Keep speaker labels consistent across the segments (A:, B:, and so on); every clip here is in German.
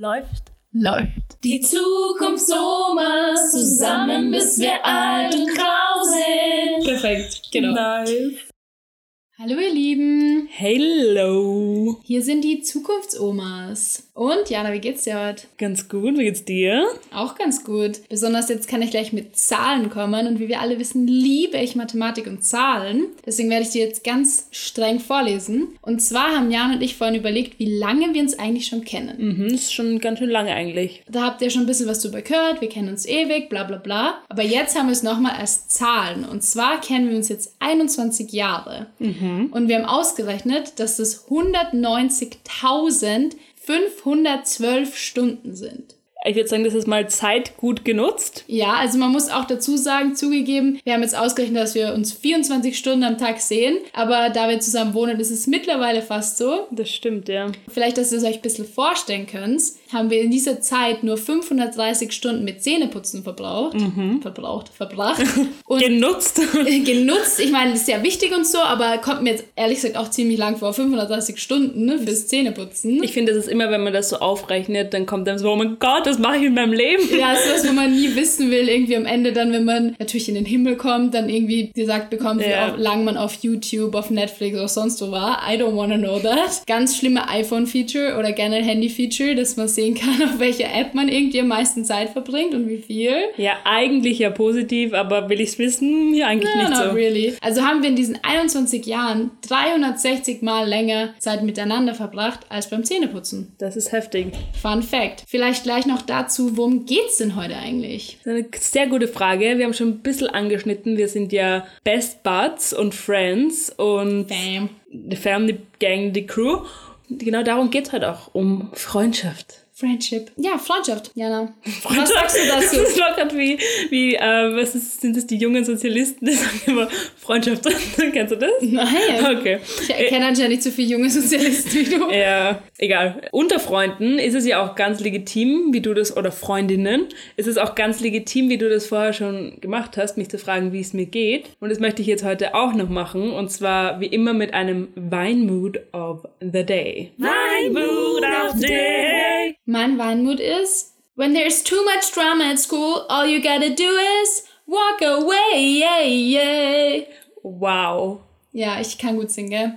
A: Läuft.
B: Läuft.
C: Die Zukunft Somas zusammen, bis wir alt und grau sind.
B: Perfekt, genau.
A: Nice.
B: Hallo ihr Lieben,
A: Hello.
B: hier sind die Zukunftsomas. Und Jana, wie geht's dir heute?
A: Ganz gut, wie geht's dir?
B: Auch ganz gut. Besonders jetzt kann ich gleich mit Zahlen kommen und wie wir alle wissen, liebe ich Mathematik und Zahlen. Deswegen werde ich dir jetzt ganz streng vorlesen. Und zwar haben Jan und ich vorhin überlegt, wie lange wir uns eigentlich schon kennen.
A: Mhm, ist schon ganz schön lange eigentlich.
B: Da habt ihr schon ein bisschen was drüber gehört, wir kennen uns ewig, bla bla bla. Aber jetzt haben wir es nochmal als Zahlen. Und zwar kennen wir uns jetzt 21 Jahre. Und wir haben ausgerechnet, dass das 190.512 Stunden sind.
A: Ich würde sagen, das ist mal Zeit gut genutzt.
B: Ja, also man muss auch dazu sagen, zugegeben, wir haben jetzt ausgerechnet, dass wir uns 24 Stunden am Tag sehen, aber da wir zusammen wohnen, ist es mittlerweile fast so.
A: Das stimmt, ja.
B: Vielleicht, dass ihr es euch ein bisschen vorstellen könnt, haben wir in dieser Zeit nur 530 Stunden mit Zähneputzen verbraucht. Verbraucht, verbracht. Und
A: Genutzt.
B: genutzt. Ich meine, das ist ja wichtig und so, aber kommt mir jetzt ehrlich gesagt auch ziemlich lang vor. 530 Stunden ne, fürs Zähneputzen.
A: Ich finde, das ist immer, wenn man das so aufrechnet, dann kommt dann so, oh mein Gott, das mache ich in meinem Leben.
B: Ja, ist was, wo man nie wissen will, irgendwie am Ende dann, wenn man natürlich in den Himmel kommt, dann irgendwie gesagt bekommt, wie
A: Ja.
B: auf- lang man auf YouTube, auf Netflix oder sonst wo war. I don't wanna know that. Ganz schlimme iPhone-Feature oder generell Handy-Feature, dass man sehen kann, auf welcher App man irgendwie am meisten Zeit verbringt und wie viel.
A: Ja, eigentlich ja positiv, aber will ich's wissen? Ja, eigentlich
B: Ja,
A: nicht so.
B: really. Also haben wir in diesen 21 Jahren 360 Mal länger Zeit miteinander verbracht als beim Zähneputzen.
A: Das ist heftig.
B: Fun Fact. Vielleicht gleich noch dazu, worum geht's denn heute eigentlich?
A: Das ist eine sehr gute Frage. Wir haben schon ein bisschen angeschnitten. Wir sind ja Best Buds und Friends und
B: Bam.
A: die Family Gang, die Crew. Genau darum geht's halt auch, um Freundschaft.
B: Friendship. Ja, Freundschaft, Jana. Was sagst du
A: Das
B: dazu?
A: ist locker wie, wie äh, was ist, sind das die jungen Sozialisten, die sagen immer Freundschaft. Kennst du das?
B: Nein.
A: Okay.
B: Ich kenne anscheinend nicht so viele junge Sozialisten wie du.
A: Ja, egal. Unter Freunden ist es ja auch ganz legitim, wie du das, oder Freundinnen, ist es auch ganz legitim, wie du das vorher schon gemacht hast, mich zu fragen, wie es mir geht. Und das möchte ich jetzt heute auch noch machen. Und zwar wie immer mit einem Weinmood of the Day. Weinmood of Day.
B: Mein Weinmut ist, when there's too much drama at school, all you gotta do is walk away, yeah, yeah.
A: Wow.
B: Ja, ich kann gut singen, gell?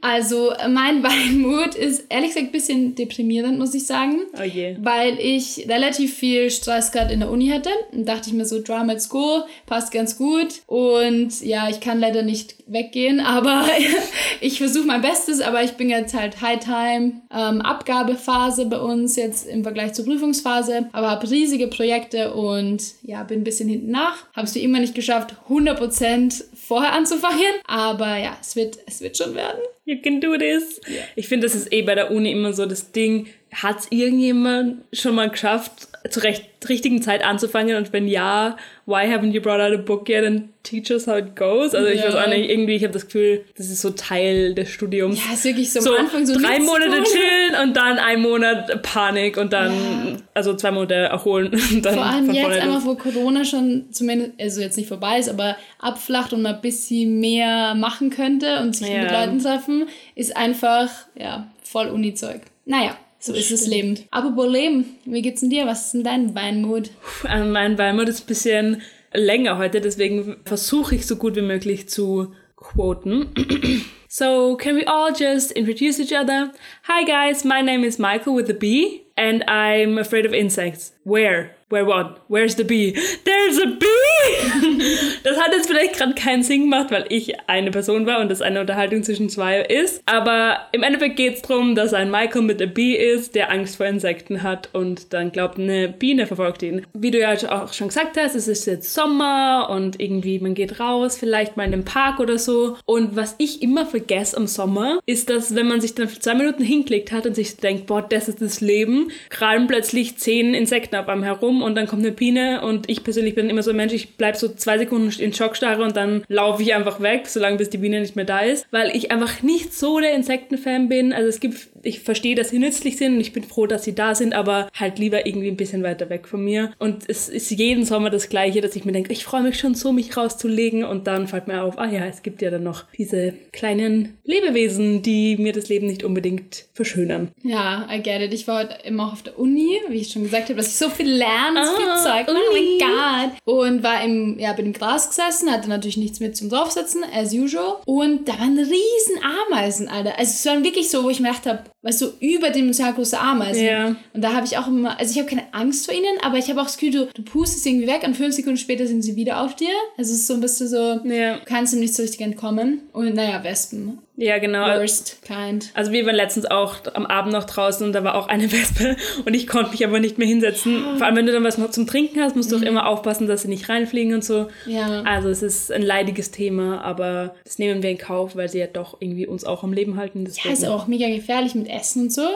B: Also, äh, mein Weinmut ist ehrlich gesagt ein bisschen deprimierend, muss ich sagen.
A: Oh je.
B: Weil ich relativ viel Stress gerade in der Uni hatte. Und dachte ich mir so, Drama at School passt ganz gut. Und ja, ich kann leider nicht weggehen, aber ich versuche mein Bestes. Aber ich bin jetzt halt High Time, ähm, Abgabephase bei uns jetzt im Vergleich zur Prüfungsphase. Aber habe riesige Projekte und ja, bin ein bisschen hinten nach. Habe es wie immer nicht geschafft, 100% vorher anzufangen. Aber ja, es wird, es wird schon werden.
A: You can do this. Ich finde, das ist eh bei der Uni immer so das Ding. Hat es irgendjemand schon mal geschafft, zur recht, richtigen Zeit anzufangen? Und wenn ja, why haven't you brought out a book yet and teach us how it goes? Also ich
B: Ja.
A: weiß auch nicht, irgendwie, ich habe das Gefühl, das ist so Teil des Studiums.
B: Ja, ist wirklich so am
A: so
B: Anfang so
A: drei Monate
B: tun.
A: chillen und dann ein Monat Panik und dann,
B: Ja.
A: also zwei Monate erholen und dann
B: Vor allem jetzt
A: vorne
B: einfach, wo Corona schon zumindest, also jetzt nicht vorbei ist, aber abflacht und man ein bisschen mehr machen könnte und sich
A: Ja.
B: mit Leuten treffen, ist einfach, ja, voll Uni-Zeug. Naja, so ist das Leben. Apropos Leben, wie geht's denn dir? Was ist denn dein Weinmut?
A: Also mein Weimar ist ein bisschen länger heute, deswegen versuche ich so gut wie möglich zu quoten. so, can we all just introduce each other? Hi guys, my name is Michael with a B and I'm afraid of insects. Where? Where what? Where's the bee? There's a bee! das hat jetzt vielleicht gerade keinen Sinn gemacht, weil ich eine Person war und das eine Unterhaltung zwischen zwei ist. Aber im Endeffekt geht es darum, dass ein Michael mit a Bee ist, der Angst vor Insekten hat und dann glaubt, eine Biene verfolgt ihn. Wie du ja auch schon gesagt hast, es ist jetzt Sommer und irgendwie man geht raus, vielleicht mal in den Park oder so. Und was ich immer vergesse am Sommer, ist, dass wenn man sich dann für zwei Minuten hingelegt hat und sich denkt, boah, das ist das Leben, krallen plötzlich zehn Insekten auf einem herum und dann kommt eine Biene und ich persönlich bin immer so ein Mensch, ich bleib so zwei Sekunden in Schockstarre und dann laufe ich einfach weg, solange bis die Biene nicht mehr da ist, weil ich einfach nicht so der Insektenfan bin. Also es gibt ich verstehe, dass sie nützlich sind und ich bin froh, dass sie da sind, aber halt lieber irgendwie ein bisschen weiter weg von mir. Und es ist jeden Sommer das Gleiche, dass ich mir denke, ich freue mich schon so, mich rauszulegen und dann fällt mir auf, ah ja, es gibt ja dann noch diese kleinen Lebewesen, die mir das Leben nicht unbedingt verschönern.
B: Ja, I get it. Ich war heute immer auch auf der Uni, wie ich schon gesagt habe, dass ich so viel lerne, so viel
A: Ah,
B: Zeug. Oh mein Gott. Und war im, ja, bin im Gras gesessen, hatte natürlich nichts mit zum Draufsetzen, as usual. Und da waren riesen Ameisen, Alter. Also es waren wirklich so, wo ich mir gedacht habe, weißt du, überdimensional große Ameisen.
A: Ja.
B: Und da habe ich auch immer, also ich habe keine Angst vor ihnen, aber ich habe auch das Gefühl, du, du pustest irgendwie weg und fünf Sekunden später sind sie wieder auf dir. Also es ist so ein bisschen so,
A: Ja.
B: du kannst ihm nicht so richtig entkommen. Und naja, Wespen.
A: Ja, genau.
B: Worst kind.
A: Also wir waren letztens auch am Abend noch draußen und da war auch eine Wespe und ich konnte mich aber nicht mehr hinsetzen. Vor allem, wenn du dann was noch zum Trinken hast, musst du auch immer aufpassen, dass sie nicht reinfliegen und so.
B: Ja.
A: Also es ist ein leidiges Thema, aber das nehmen wir in Kauf, weil sie ja doch irgendwie uns auch am Leben halten.
B: Ja,
A: Deswegen.
B: ist auch mega gefährlich mit Essen und so.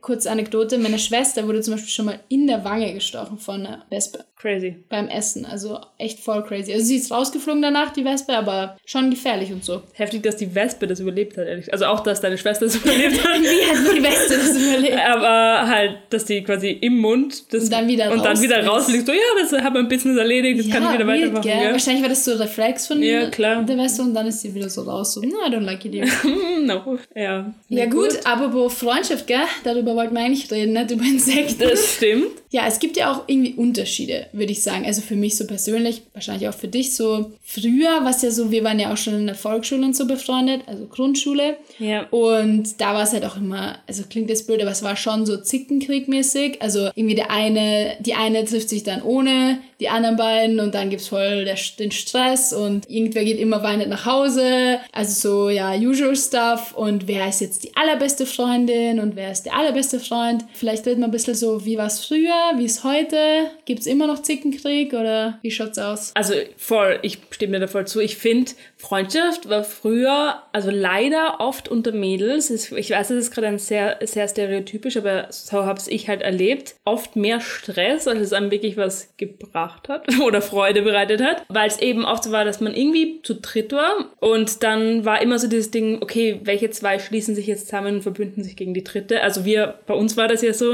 B: Kurze Anekdote, meine Schwester wurde zum Beispiel schon mal in der Wange gestochen von einer Wespe
A: Crazy.
B: beim Essen. Also echt voll crazy. Also sie ist rausgeflogen danach, die Wespe, aber schon gefährlich und so.
A: Heftig, dass die Wespe das überlebt hat, ehrlich. Also auch, dass deine Schwester das überlebt hat.
B: Wie hat die Wespe das überlebt?
A: Aber halt, dass die quasi im Mund das
B: Und dann wieder
A: und dann wieder
B: rausfliegt.
A: So, ja, das hat mein Business erledigt, das kann ich wieder
B: weird,
A: weitermachen.
B: gell?
A: Gell?
B: Wahrscheinlich war das so ein Reflex von
A: Ja, klar.
B: der Wespe und dann ist sie wieder so raus. So, no, I don't like it
A: no. Ja.
B: ja gut, apropos Freundschaft, gell? Darüber wollten wir eigentlich reden, nicht über Insekten.
A: Das stimmt.
B: Ja, es gibt ja auch irgendwie Unterschiede, würde ich sagen. Also für mich so persönlich, wahrscheinlich auch für dich so. Früher, was ja so, wir waren ja auch schon in der Volksschule und so befreundet, also Grundschule.
A: Ja.
B: Und da war es halt auch immer, also klingt jetzt blöd, aber es war schon so Zickenkriegmäßig. Also irgendwie der eine, die eine trifft sich dann ohne die anderen beiden und dann gibt's voll der, den Stress und irgendwer geht immer weinend nach Hause. Also so, ja, usual stuff. Und wer ist jetzt die allerbeste Freundin und wer ist der allerbeste Freund? Vielleicht reden wir ein bisschen so, wie war's früher, wie ist heute? Gibt's immer noch Zickenkrieg oder wie schaut's aus?
A: Also voll, ich stimme dir da voll zu. Ich finde, Freundschaft war früher, also leider oft unter Mädels, ich weiß, das ist gerade ein sehr, sehr stereotypisch, aber so habe ich halt erlebt, oft mehr Stress, als es einem wirklich was gebracht hat oder Freude bereitet hat, weil es eben oft so war, dass man irgendwie zu dritt war. Und dann war immer so dieses Ding, okay, welche zwei schließen sich jetzt zusammen und verbünden sich gegen die dritte. Also wir, bei uns war das ja so,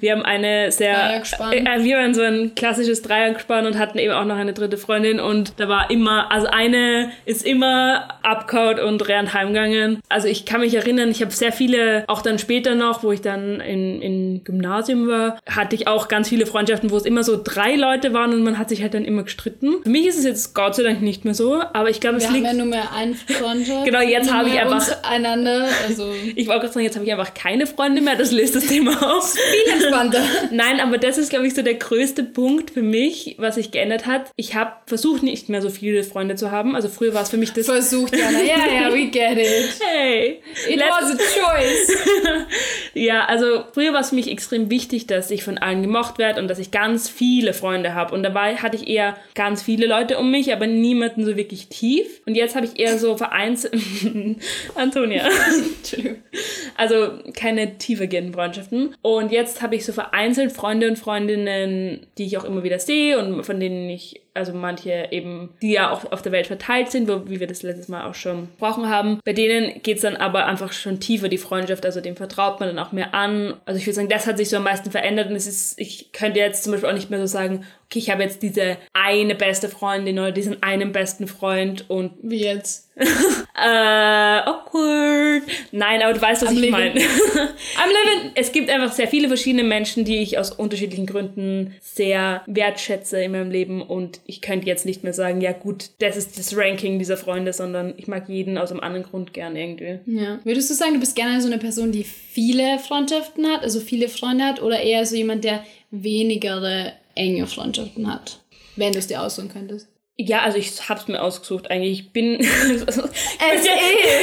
A: wir haben eine sehr,
B: Dreiergespann.
A: äh, wir waren so ein klassisches Dreiergespann und hatten eben auch noch eine dritte Freundin. Und da war immer, also eine ist immer abgehauen und rennt heimgegangen. Also ich kann mich erinnern, ich habe sehr viele, auch dann später noch, wo ich dann in, in Gymnasium war, hatte ich auch ganz viele Freundschaften, wo es immer so drei Leute waren und man hat sich halt dann immer gestritten. Für mich ist es jetzt Gott sei Dank nicht mehr so, aber ich glaube,
B: Wir
A: es
B: haben
A: liegt...
B: ja nur mehr einen Freundschaft.
A: Genau, jetzt habe ich einfach-
B: einander, also
A: Ich wollte gerade sagen, jetzt habe ich einfach keine Freunde mehr, das löst das Thema auf.
B: viel entspannter.
A: Nein, aber das ist, glaube ich, so der größte Punkt für mich, was sich geändert hat. Ich habe versucht, nicht mehr so viele Freunde zu haben. Also früher war es für mich das...
B: Versucht, Jana. Ja, ja, we get it.
A: Hey!
B: It was a choice.
A: Ja, also früher war es für mich extrem wichtig, dass ich von allen gemocht werde und dass ich ganz viele Freunde habe. Und dabei hatte ich eher ganz viele Leute um mich, aber niemanden so wirklich tief. Und jetzt habe ich eher so vereinzelt... Antonia.
B: Entschuldigung.
A: Also keine tiefergehenden Freundschaften. Und jetzt habe ich so vereinzelt Freunde und Freundinnen, die ich auch immer wieder sehe und von denen ich, also manche eben, die ja auch auf der Welt verteilt sind, wo, wie wir das letztes Mal auch schon besprochen haben. Bei denen geht es dann aber einfach schon tiefer, die Freundschaft, also dem vertraut man dann auch mehr an. Also ich würde sagen, das hat sich so am meisten verändert und es ist, ich könnte jetzt zum Beispiel auch nicht mehr so sagen, okay, ich habe jetzt diese eine beste Freundin oder diesen einen besten Freund und
B: Wie jetzt?
A: äh, awkward. Nein, aber du weißt, was
B: I'm
A: ich meine. I'm living. Es gibt einfach sehr viele verschiedene Menschen, die ich aus unterschiedlichen Gründen sehr wertschätze in meinem Leben und ich könnte jetzt nicht mehr sagen, ja gut, das ist das Ranking dieser Freunde, sondern ich mag jeden aus einem anderen Grund gern irgendwie.
B: Ja. Würdest du sagen, du bist gerne so eine Person, die viele Freundschaften hat, also viele Freunde hat, oder eher so jemand, der wenigere enge Freundschaften hat? Wenn du es dir aussuchen könntest.
A: Ja, also ich hab's mir ausgesucht eigentlich. Ich bin. ich,
B: Es
A: möchte,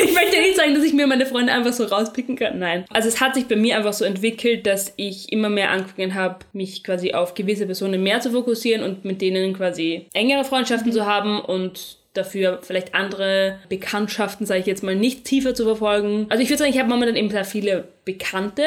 A: ich möchte nicht sagen, dass ich mir meine Freunde einfach so rauspicken kann. Nein. Also es hat sich bei mir einfach so entwickelt, dass ich immer mehr angefangen habe, mich quasi auf gewisse Personen mehr zu fokussieren und mit denen quasi engere Freundschaften zu haben und dafür vielleicht andere Bekanntschaften, sage ich jetzt mal, nicht tiefer zu verfolgen. Also ich würde sagen, ich habe momentan eben sehr viele Bekannte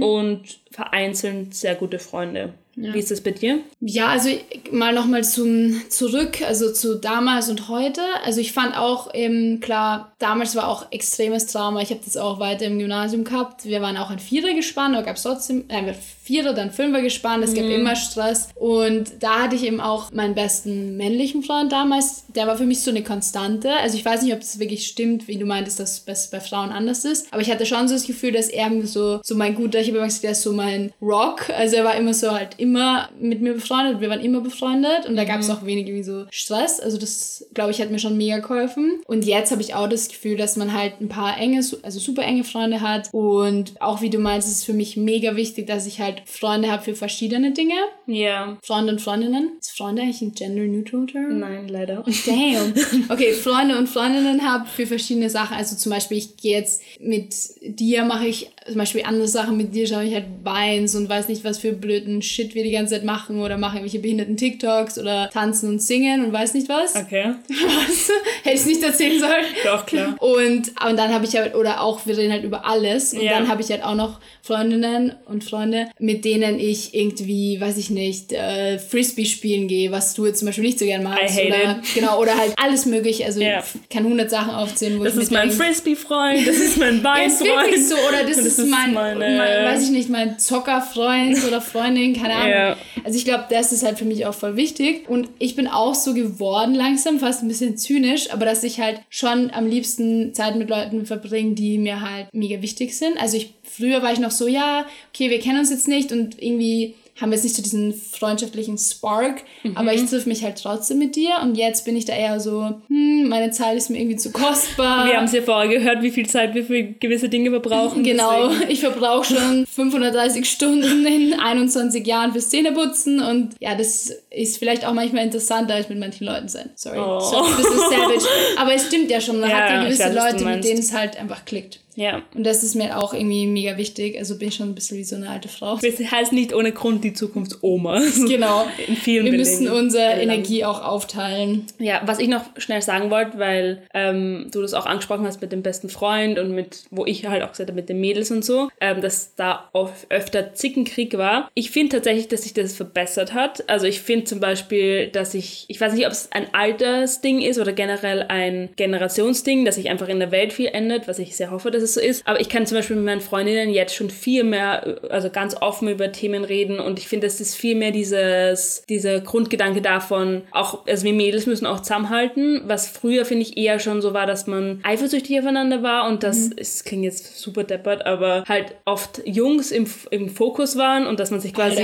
A: und vereinzelt sehr gute Freunde. Wie ist das bei dir?
B: Ja, also mal nochmal zum zurück, also zu damals und heute. Also ich fand auch eben, klar, damals war auch extremes Trauma. Ich habe das auch weiter im Gymnasium gehabt. Wir waren auch ein Vierer gespannt, da gab es trotzdem, äh, Vierer, dann Fünfer gespannt, es gab immer Stress. Und da hatte ich eben auch meinen besten männlichen Freund damals. Der war für mich so eine Konstante. Also ich weiß nicht, ob das wirklich stimmt, wie du meintest, dass es bei Frauen anders ist. Aber ich hatte schon so das Gefühl, dass er so, so mein guter, ich habe immer gesagt, der ist so mein Rock. Also er war immer so halt immer mit mir befreundet. Wir waren immer befreundet und da gab es auch wenig irgendwie so Stress. Also das, glaube ich, hat mir schon mega geholfen. Und jetzt habe ich auch das Gefühl, dass man halt ein paar enge, also super enge Freunde hat. Und auch wie du meinst, ist es für mich mega wichtig, dass ich halt Freunde habe für verschiedene Dinge.
A: Ja.
B: Freunde und Freundinnen. Ist Freunde eigentlich ein gender-neutral Term?
A: Nein, leider.
B: Damn. Okay, Freunde und Freundinnen habe für verschiedene Sachen. Also zum Beispiel, ich gehe jetzt mit dir, mache ich zum Beispiel andere Sachen mit dir, schaue ich halt Beins und weiß nicht, was für blöden Shit wir die ganze Zeit machen oder mache irgendwelche behinderten TikToks oder tanzen und singen und weiß nicht was.
A: Okay.
B: Was? Hätte ich nicht erzählen sollen.
A: Doch, klar.
B: Und, und dann habe ich halt, oder auch, wir reden halt über alles. Und
A: Ja.
B: dann habe ich halt auch noch Freundinnen und Freunde, mit denen ich irgendwie, weiß ich nicht, äh, Frisbee spielen gehe, was du jetzt zum Beispiel nicht so gern magst.
A: I hate
B: oder, Genau, oder halt alles mögliche. Also
A: Ja.
B: ich kann hundert Sachen aufzählen, wo
A: Das
B: ich
A: ist
B: mir
A: mein Frisbee-Freund, das ist mein
B: ja, ist
A: Beinfreund.
B: wirklich so, oder das,
A: Und
B: ist, mein,
A: meine-
B: mein, weiß ich nicht, mein Zockerfreund oder Freundin, keine Ahnung.
A: Ja.
B: Also ich glaube, das ist halt für mich auch voll wichtig. Und ich bin auch so geworden langsam, fast ein bisschen zynisch, aber dass ich halt schon am liebsten Zeit mit Leuten verbringe, die mir halt mega wichtig sind. Also ich, früher war ich noch so, ja, okay, wir kennen uns jetzt nicht und irgendwie haben wir jetzt nicht so diesen freundschaftlichen Spark, aber ich triff mich halt trotzdem mit dir und jetzt bin ich da eher so, hm, meine Zeit ist mir irgendwie zu kostbar.
A: Wir haben es ja vorher gehört, wie viel Zeit wir für gewisse Dinge verbrauchen.
B: Genau,
A: deswegen-
B: ich verbrauche schon 530 Stunden in 21 Jahren fürs Zähneputzen und ja, das ist vielleicht auch manchmal interessanter als mit manchen Leuten sein. Sorry,
A: Oh.
B: so ein bisschen savage. Aber es stimmt ja schon, man
A: Ja,
B: hat ja gewisse
A: weiß,
B: Leute, mit denen es halt einfach klickt.
A: Ja.
B: Und das ist mir auch irgendwie mega wichtig. Also bin ich schon ein bisschen wie so eine alte Frau.
A: Das heißt nicht ohne Grund die Zukunftsoma.
B: Genau.
A: In vielen
B: Wir müssen unsere Energie auch aufteilen.
A: Ja, was ich noch schnell sagen wollte, weil ähm, du das auch angesprochen hast mit dem besten Freund und mit, wo ich halt auch gesagt habe, mit den Mädels und so, ähm, dass da oft, öfter Zickenkrieg war. Ich finde tatsächlich, dass sich das verbessert hat. Also ich finde zum Beispiel, dass ich, ich weiß nicht, ob es ein Altersding ist oder generell ein Generationsding, dass sich einfach in der Welt viel ändert, was ich sehr hoffe, dass es so ist. Aber ich kann zum Beispiel mit meinen Freundinnen jetzt schon viel mehr, also ganz offen über Themen reden und ich finde, das ist viel mehr dieses, dieser Grundgedanke davon, auch, also wir Mädels müssen auch zusammenhalten, was früher, finde ich, eher schon so war, dass man eifersüchtig aufeinander war und das, es klingt jetzt super deppert, aber halt oft Jungs im, im Fokus waren und dass man sich quasi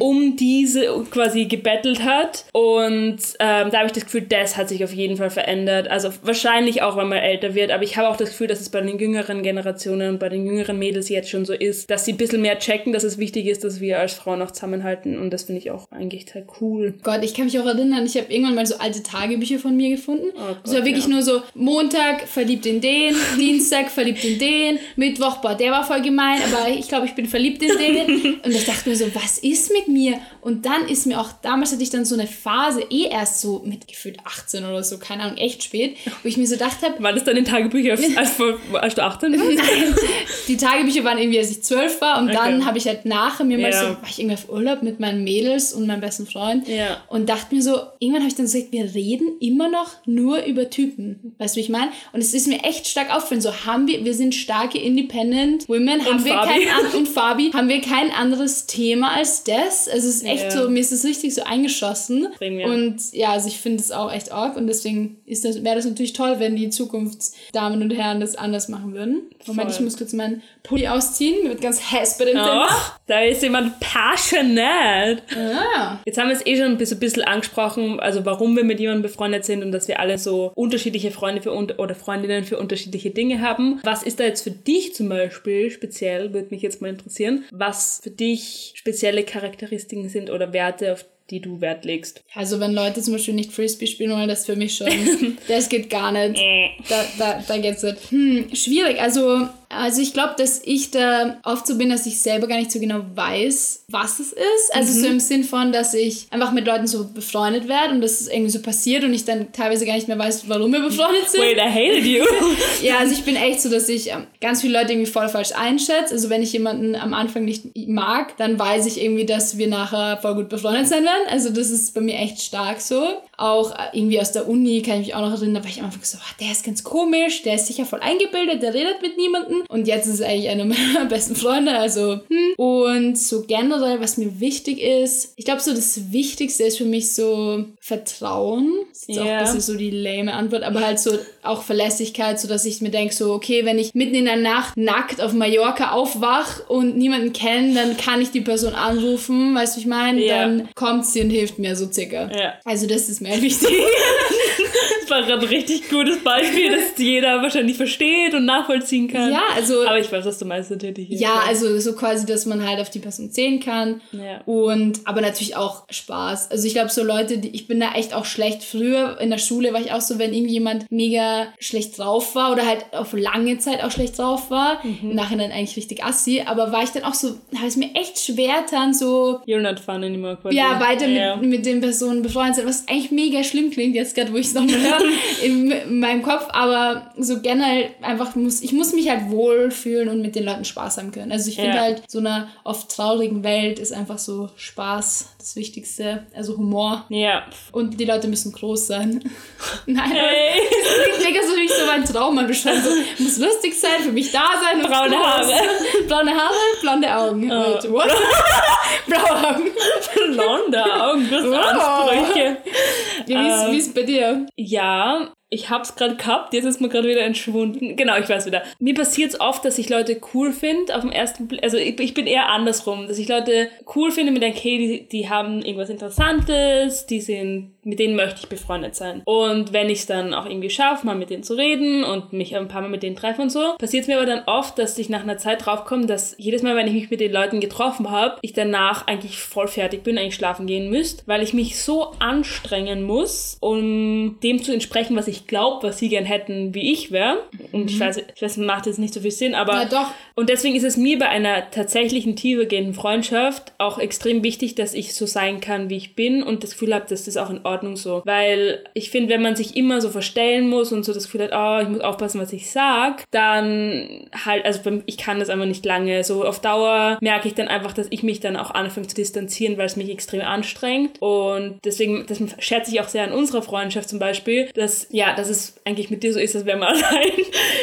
A: um diese quasi gebettelt hat. Und ähm, da habe ich das Gefühl, das hat sich auf jeden Fall verändert. Also wahrscheinlich auch, weil man älter wird, aber ich habe auch das Gefühl, dass es bei den jüngeren Generationen und bei den jüngeren Mädels jetzt schon so ist, dass sie ein bisschen mehr checken, dass es wichtig ist, dass wir als Frauen auch zusammenhalten. Und das finde ich auch eigentlich total cool.
B: Gott, ich kann mich auch erinnern, ich habe irgendwann mal so alte Tagebücher von mir gefunden.
A: Gott,
B: es war wirklich
A: ja.
B: nur so, Montag verliebt in den, Dienstag verliebt in den, Mittwoch, boah, der war voll gemein, aber ich glaube, ich bin verliebt in den. Und ich dachte mir so, was ist mit mir? Und dann ist mir auch, damals hatte ich dann so eine Phase, eh erst so mit gefühlt 18 oder so, keine Ahnung, echt spät, wo ich mir so gedacht habe,
A: War das dann in Tagebüchern, als, als du 18 warst?
B: Nein, die Tagebücher waren irgendwie, als ich zwölf war und dann
A: Okay.
B: habe ich halt nachher mir mal
A: Ja.
B: so, war ich irgendwie auf Urlaub mit meinen Mädels und meinem besten Freund
A: Ja.
B: und dachte mir so, irgendwann habe ich dann gesagt, wir reden immer noch nur über Typen. Weißt du, wie ich meine? Und es ist mir echt stark aufgefallen, so haben wir, wir sind starke Independent Women, haben wir
A: Fabi.
B: kein und Fabi, haben wir kein anderes Thema als das. Also es ist echt
A: Ja.
B: so, mir ist es richtig so eingeschossen.
A: Extrem, ja.
B: Und ja, also ich finde es auch echt arg und deswegen ist das, wäre das natürlich toll, wenn die Zukunftsdamen und Herren das anders machen würden. Moment, ich muss kurz meinen Pulli ausziehen, mir wird ganz heiß bei dem Thema.
A: Oh, da ist jemand passionate.
B: Ah.
A: Jetzt haben wir es eh schon ein bisschen, angesprochen, also warum wir mit jemandem befreundet sind und dass wir alle so unterschiedliche Freunde für oder Freundinnen für unterschiedliche Dinge haben. Was ist da jetzt für dich zum Beispiel speziell, würde mich jetzt mal interessieren, was für dich spezielle Charakteristiken sind oder Werte, auf die du Wert legst?
B: Also wenn Leute zum Beispiel nicht Frisbee spielen wollen, das ist für mich schon, das geht gar nicht. Da, da, da geht's nicht. Hm, schwierig. Also Also ich glaube, dass ich da oft so bin, dass ich selber gar nicht so genau weiß, was es ist. Also
A: Mhm.
B: so im Sinn von, dass ich einfach mit Leuten so befreundet werde und das ist irgendwie so passiert und ich dann teilweise gar nicht mehr weiß, warum wir befreundet sind.
A: Wait, I hated you.
B: Ja, also ich bin echt so, dass ich ähm, ganz viele Leute irgendwie voll falsch einschätze. Also wenn ich jemanden am Anfang nicht mag, dann weiß ich irgendwie, dass wir nachher voll gut befreundet sein werden. Also das ist bei mir echt stark so. Auch äh, irgendwie aus der Uni kann ich mich auch noch erinnern, da war ich am Anfang so, ah, der ist ganz komisch, der ist sicher voll eingebildet, der redet mit niemandem. Und jetzt ist er eigentlich einer meiner besten Freunde, also hm. Und so generell, was mir wichtig ist, ich glaube so das Wichtigste ist für mich so Vertrauen. Das ist jetzt auch ein bisschen so die lame Antwort, aber halt so auch Verlässlichkeit, so dass ich mir denke, so, okay, wenn ich mitten in der Nacht nackt auf Mallorca aufwach und niemanden kenne, dann kann ich die Person anrufen, weißt du, ich meine?
A: Ja.
B: Dann kommt sie und hilft mir so circa.
A: Ja.
B: Also das ist mir wichtig.
A: Das war gerade ein richtig gutes Beispiel, das jeder wahrscheinlich versteht und nachvollziehen kann.
B: ja, also
A: Aber ich weiß, was du meinst natürlich.
B: ja, also so quasi, dass man halt auf die Person zählen kann.
A: Ja.
B: Und aber natürlich auch Spaß. Also ich glaube, so Leute, die, ich bin da echt auch schlecht. Früher in der Schule war ich auch so, wenn irgendjemand mega schlecht drauf war oder halt auf lange Zeit auch schlecht drauf war,
A: Mhm.
B: im Nachhinein eigentlich richtig assi, aber war ich dann auch so, habe es mir echt schwer dann so
A: You're not fun anymore. Quasi.
B: ja, weiter
A: Ja.
B: mit, mit den Personen befreundet sind, was eigentlich mega schlimm klingt, jetzt gerade, wo ich es nochmal höre, in, in meinem Kopf, aber so generell einfach muss, ich muss mich halt wohlfühlen und mit den Leuten Spaß haben können. Also ich finde
A: Ja.
B: halt, so einer oft traurigen Welt ist einfach so Spaß das Wichtigste, also Humor.
A: Ja.
B: Und die Leute müssen groß sein. Nein,
A: Hey.
B: das klingt so wie ich so mein Traum an beschreiben. So, muss lustig sein, für mich da sein. und
A: Braune. Haare.
B: Braune Haare, blonde Augen. Wait, what? Blaue Augen.
A: Blonde Augen, das
B: Wow.
A: Ansprüche.
B: Wie ist-
A: Ähm,
B: wie ist bei dir?
A: Ja, ich hab's gerade gehabt, jetzt ist mir gerade wieder entschwunden. Genau, ich weiß wieder. Mir passiert's oft, dass ich Leute cool finde auf dem ersten Blick. Also ich, ich bin eher andersrum, dass ich Leute cool finde mir denke, hey, die, die haben irgendwas Interessantes, die sind, mit denen möchte ich befreundet sein. Und wenn ich es dann auch irgendwie schaffe, mal mit denen zu reden und mich ein paar Mal mit denen treffe und so, passiert es mir aber dann oft, dass ich nach einer Zeit draufkomme, dass jedes Mal, wenn ich mich mit den Leuten getroffen habe, ich danach eigentlich voll fertig bin, eigentlich schlafen gehen müsste, weil ich mich so anstrengen muss, um dem zu entsprechen, was ich glaube, was sie gern hätten, wie ich wäre. Und ich weiß, ich weiß, macht jetzt nicht so viel Sinn, aber
B: Ja, doch.
A: und deswegen ist es mir bei einer tatsächlichen tiefergehenden Freundschaft auch extrem wichtig, dass ich so sein kann, wie ich bin und das Gefühl habe, dass das auch in Ordnung so. Weil ich finde, wenn man sich immer so verstellen muss und so das Gefühl hat, oh, ich muss aufpassen, was ich sag, dann halt, also ich kann das einfach nicht lange. So auf Dauer merke ich dann einfach, dass ich mich dann auch anfange zu distanzieren, weil es mich extrem anstrengt. Und deswegen, das schätze ich auch sehr an unserer Freundschaft zum Beispiel, dass, ja, dass es eigentlich mit dir so ist, als wäre man allein.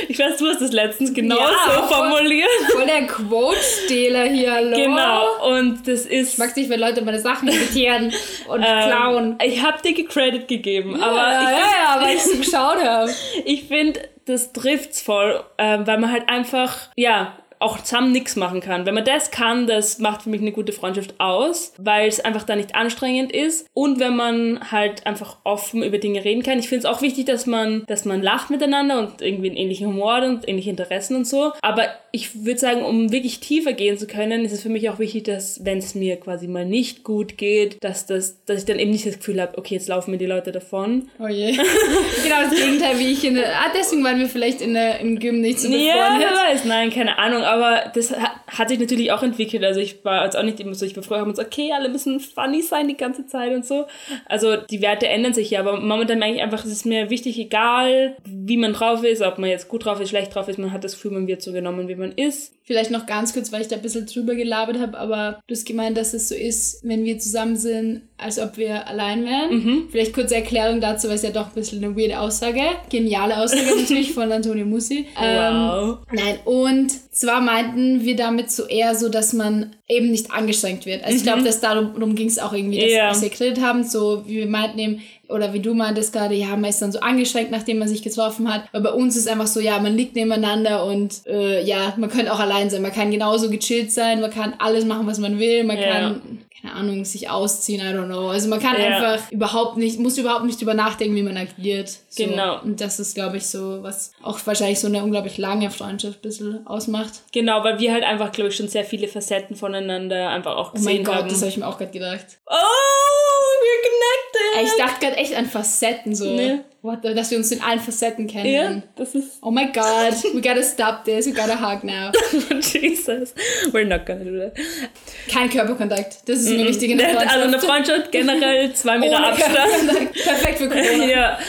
A: Ich weiß, du hast das letztens genau
B: Ja,
A: so formuliert.
B: Voll der Quote-Stehler hier, hallo.
A: Genau, und das ist.
B: Ich mag's nicht, wenn Leute meine Sachen imitieren und klauen.
A: Ähm, ich habe dir Credit gegeben, aber
B: ja,
A: ich
B: ja, ja, weil ich so geschaut habe.
A: ich finde, das trifft's voll, ähm, weil man halt einfach, ja, auch zusammen nichts machen kann. Wenn man das kann, das macht für mich eine gute Freundschaft aus, weil es einfach da nicht anstrengend ist und wenn man halt einfach offen über Dinge reden kann. Ich finde es auch wichtig, dass man, dass man lacht miteinander und irgendwie einen ähnlichen Humor und ähnliche Interessen und so. Aber ich würde sagen, um wirklich tiefer gehen zu können, ist es für mich auch wichtig, dass, wenn es mir quasi mal nicht gut geht, dass das, dass ich dann eben nicht das Gefühl habe, okay, jetzt laufen mir die Leute davon.
B: Oh je. genau das Gegenteil, wie ich in der. Ah, deswegen waren wir vielleicht in der, im Gym nicht so
A: Ja, wer weiß, nein, keine Ahnung, aber das hat, hat sich natürlich auch entwickelt. Also ich war jetzt auch nicht immer so, ich war früher immer so, okay, alle müssen funny sein die ganze Zeit und so. Also die Werte ändern sich ja, aber momentan merke ich einfach, es ist mir wichtig, egal wie man drauf ist, ob man jetzt gut drauf ist, schlecht drauf ist, man hat das Gefühl, man wird so genommen, wie man ist.
B: Vielleicht noch ganz kurz, weil ich da ein bisschen drüber gelabert habe, aber du hast gemeint, dass es so ist, wenn wir zusammen sind, als ob wir allein wären.
A: Mhm.
B: Vielleicht kurze Erklärung dazu, weil es ja doch ein bisschen eine weirde Aussage. Geniale Aussage natürlich von Antonio Mussi.
A: Wow.
B: Ähm, nein, und zwar meinten wir damit so eher so, dass man eben nicht angestrengt wird. Also ich glaube, dass darum, darum ging es auch irgendwie, dass,
A: Mhm.
B: Dass wir geredet haben, so wie wir meinten eben, oder wie du meintest gerade, ja, man ist dann so angestrengt, nachdem man sich getroffen hat. Aber bei uns ist einfach so, ja, man liegt nebeneinander und äh, ja, man könnte auch allein sein. Man kann genauso gechillt sein, man kann alles machen, was man will, man
A: Ja.
B: kann, keine Ahnung, sich ausziehen, I don't know. Also man kann
A: Ja.
B: einfach überhaupt nicht, muss überhaupt nicht drüber nachdenken, wie man agiert. So.
A: Genau.
B: Und das ist, glaube ich, so, was auch wahrscheinlich so eine unglaublich lange Freundschaft ein bisschen ausmacht.
A: Genau, weil wir halt einfach, glaube ich, schon sehr viele Facetten voneinander einfach auch
B: Oh mein
A: gesehen
B: Gott,
A: haben.
B: das habe ich mir auch gerade gedacht.
A: oh, we're connected!
B: Ich dachte gerade echt an Facetten so.
A: Nee.
B: The, dass wir uns in allen Facetten kennen.
A: Ja, das ist.
B: Oh my god, we gotta stop this, we gotta hug now.
A: Jesus. We're not gonna do that.
B: Kein Körperkontakt, das ist mir wichtig in der Freundschaft.
A: Also eine Freundschaft generell zwei Meter
B: Ohne
A: Abstand.
B: Perfekt für Corona.
A: ja.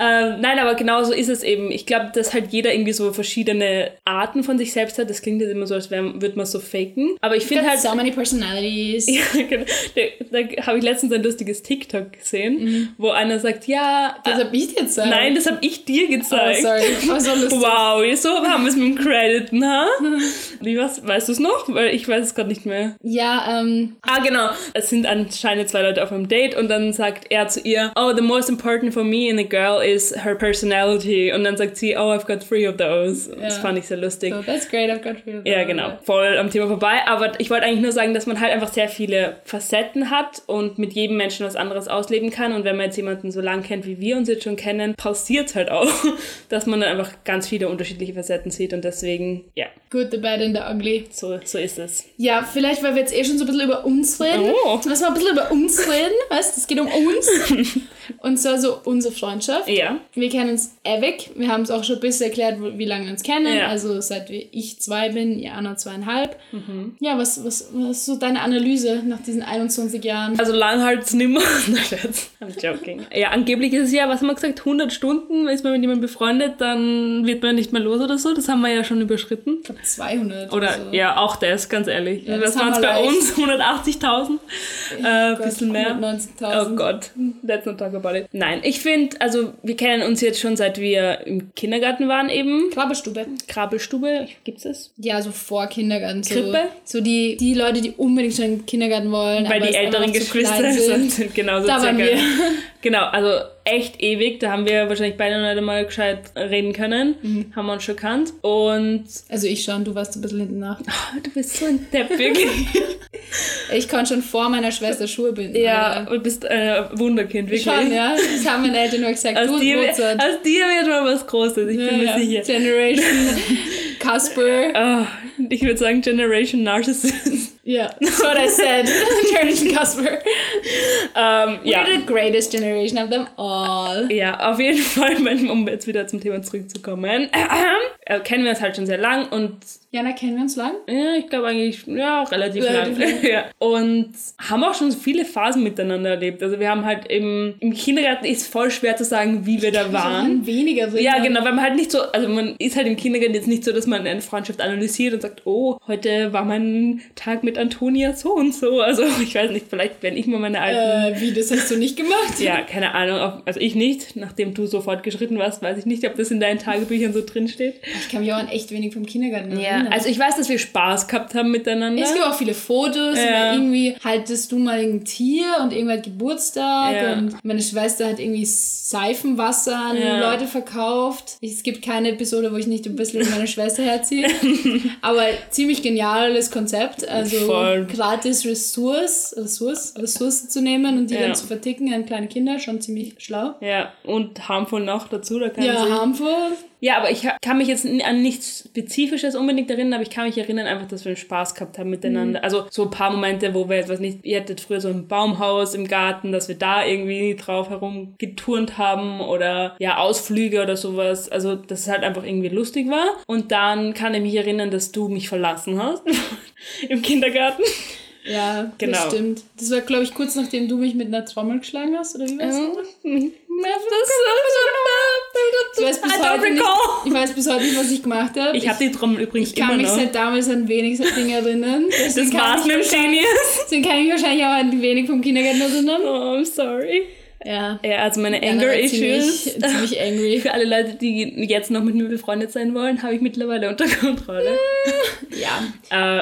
A: Ähm, nein, aber genau so ist es eben. Ich glaube, dass halt jeder irgendwie so verschiedene Arten von sich selbst hat. Das klingt jetzt immer so, als würde man so faken. Aber ich finde halt.
B: so many personalities.
A: Ja, genau. Da, da habe ich letztens ein lustiges TikTok gesehen, wo einer sagt, ja,
B: Das hab ich dir gesagt.
A: nein, das habe ich dir
B: Oh,
A: gezeigt.
B: sorry. Oh, so lustig.
A: Wow, so haben wir es mit dem Credit, ha? Wie was? Weißt du es noch? Weil ich weiß es gerade nicht mehr.
B: Ja, ähm,
A: Ah, genau. Es sind anscheinend zwei Leute auf einem Date und dann sagt er zu ihr, oh, the most important for me in a girl is her personality. Und dann sagt sie, oh, I've got three of those. Das
B: Ja.
A: fand ich sehr lustig.
B: so, that's great, I've got real
A: Ja, genau. Voll am Thema vorbei. Aber ich wollte eigentlich nur sagen, dass man halt einfach sehr viele Facetten hat und mit jedem Menschen was anderes ausleben kann. Und wenn man jetzt jemanden so lang kennt, wie wir uns jetzt schon kennen, passiert halt auch, dass man dann einfach ganz viele unterschiedliche Facetten sieht. Und deswegen, ja,
B: Good, the bad and the ugly.
A: so, so ist es.
B: Ja, vielleicht, weil wir jetzt eh schon so ein bisschen über uns reden.
A: Oh.
B: Lass mal ein bisschen über uns reden, weißt du? Es geht um uns. Und zwar so unsere Freundschaft.
A: Ja.
B: Wir kennen uns ewig. Wir haben es auch schon ein bisschen erklärt, wie lange wir uns kennen.
A: Ja.
B: Also seit ich zwei bin, Jana zweieinhalb.
A: Mhm.
B: Ja, was, was, was ist so deine Analyse nach diesen 21 Jahren?
A: Also lang halt's nimmer. Na, Scherz. I'm joking. Ja, angeblich ist es ja, was haben wir gesagt, 100 Stunden, ist man mit jemandem befreundet, dann wird man nicht mehr los oder so. Das haben wir ja schon überschritten.
B: Ich glaube 200
A: Oder
B: so.
A: ja, auch das, ganz ehrlich.
B: Ja,
A: das
B: das
A: waren es bei uns, 180.000. Äh, ein
B: Gott,
A: bisschen mehr.
B: 190.000.
A: Oh Gott, let's not talk about it. Nein, ich finde, also wir kennen uns jetzt schon seit wir im Kindergarten waren eben.
B: Krabbelstube.
A: Krabbelstube, gibt's es?
B: Ja, so vor Kindergarten. So,
A: Krippe?
B: So die, die Leute, die unbedingt schon in den Kindergarten wollen.
A: Weil die älteren Geschwister
B: sind.
A: sind genauso
B: Da waren
A: circa.
B: wir.
A: Genau, also echt ewig. Da haben wir wahrscheinlich beide noch nicht mal gescheit reden können.
B: Mhm.
A: Haben wir uns schon kannt. Und
B: Also ich schon, du warst ein bisschen hinten nach.
A: oh, du bist so ein Depp, wirklich.
B: Ich konnte schon vor meiner Schwester Schuhe binden.
A: ja,
B: Alter.
A: du bist äh, Wunderkind, wirklich.
B: Schon, ja. Das haben meine Eltern nur gesagt.
A: Aus
B: du,
A: dir,
B: Mozart.
A: aus dir wird mal was Großes, ich bin
B: ja,
A: mir
B: ja.
A: sicher.
B: Generation Casper.
A: Ah, ich würde sagen Generation Narcissist.
B: Ja, that's what I said. Generation Casper.
A: ähm, ja.
B: We're the greatest generation of them all.
A: ja, auf jeden Fall, um jetzt wieder zum Thema zurückzukommen, äh, kennen wir uns halt schon sehr lang und
B: Jana, kennen wir uns lang?
A: ja, ich glaube eigentlich, ja, relativ
B: Relativ
A: lang. ja. Und haben auch schon viele Phasen miteinander erlebt. Also wir haben halt im, im Kindergarten ist voll schwer zu sagen, wie wir da waren.
B: Weniger drin.
A: Ja, genau, weil man halt nicht so, also man ist halt im Kindergarten jetzt nicht so, dass man eine Freundschaft analysiert und sagt, oh, heute war mein Tag mit Antonia so und so. Also ich weiß nicht, vielleicht wenn ich mal meine alten,
B: Äh, wie, das hast du nicht gemacht?
A: ja, keine Ahnung, also ich nicht, nachdem du so fortgeschritten warst, weiß ich nicht, ob das in deinen Tagebüchern so drin steht.
B: Ich kann mich auch an echt wenig vom Kindergarten
A: Ja, also ich weiß, dass wir Spaß gehabt haben miteinander.
B: es gibt auch viele Fotos,
A: Ja.
B: irgendwie haltest du mal ein Tier und irgendwer hat Geburtstag
A: Ja.
B: und meine Schwester hat irgendwie Seifenwasser an
A: Ja.
B: Leute verkauft. Es gibt keine Episode, wo ich nicht ein bisschen meine Schwester herziehe. Aber ziemlich geniales Konzept. Also
A: Voll.
B: gratis Ressource, Ressource, Ressourcen zu nehmen und die dann zu verticken an kleine Kinder, schon ziemlich schlau.
A: Ja, und harmful noch dazu, da kann
B: Ja, harmful.
A: Ja, aber ich kann mich jetzt an nichts Spezifisches unbedingt erinnern, aber ich kann mich erinnern einfach, dass wir Spaß gehabt haben miteinander. Also so ein paar Momente, wo wir jetzt, was nicht, ihr hattet früher so ein Baumhaus im Garten, dass wir da irgendwie drauf herumgeturnt haben oder ja, Ausflüge oder sowas. Also, dass es halt einfach irgendwie lustig war. Und dann kann ich mich erinnern, dass du mich verlassen hast im Kindergarten.
B: Ja,
A: Genau.
B: das stimmt. Das war, glaube ich, kurz nachdem du mich mit einer Trommel geschlagen hast, oder wie war's?
A: Mhm.
B: Ich weiß, bis heute nicht, ich weiß bis heute nicht, was ich gemacht habe.
A: Ich habe die Trommel übrigens
B: ich kann
A: immer
B: mich
A: noch.
B: seit damals an wenig Dinge erinnern.
A: Das war's
B: ich
A: mit dem Genius.
B: Deswegen kann ich wahrscheinlich auch an wenig vom Kindergarten erinnern.
A: Oh, I'm sorry.
B: Ja.
A: Ja, also meine Anger Issues.
B: Ziemlich, ziemlich angry.
A: Für alle Leute, die jetzt noch mit mir befreundet sein wollen, habe ich mittlerweile unter Kontrolle.
B: Ja.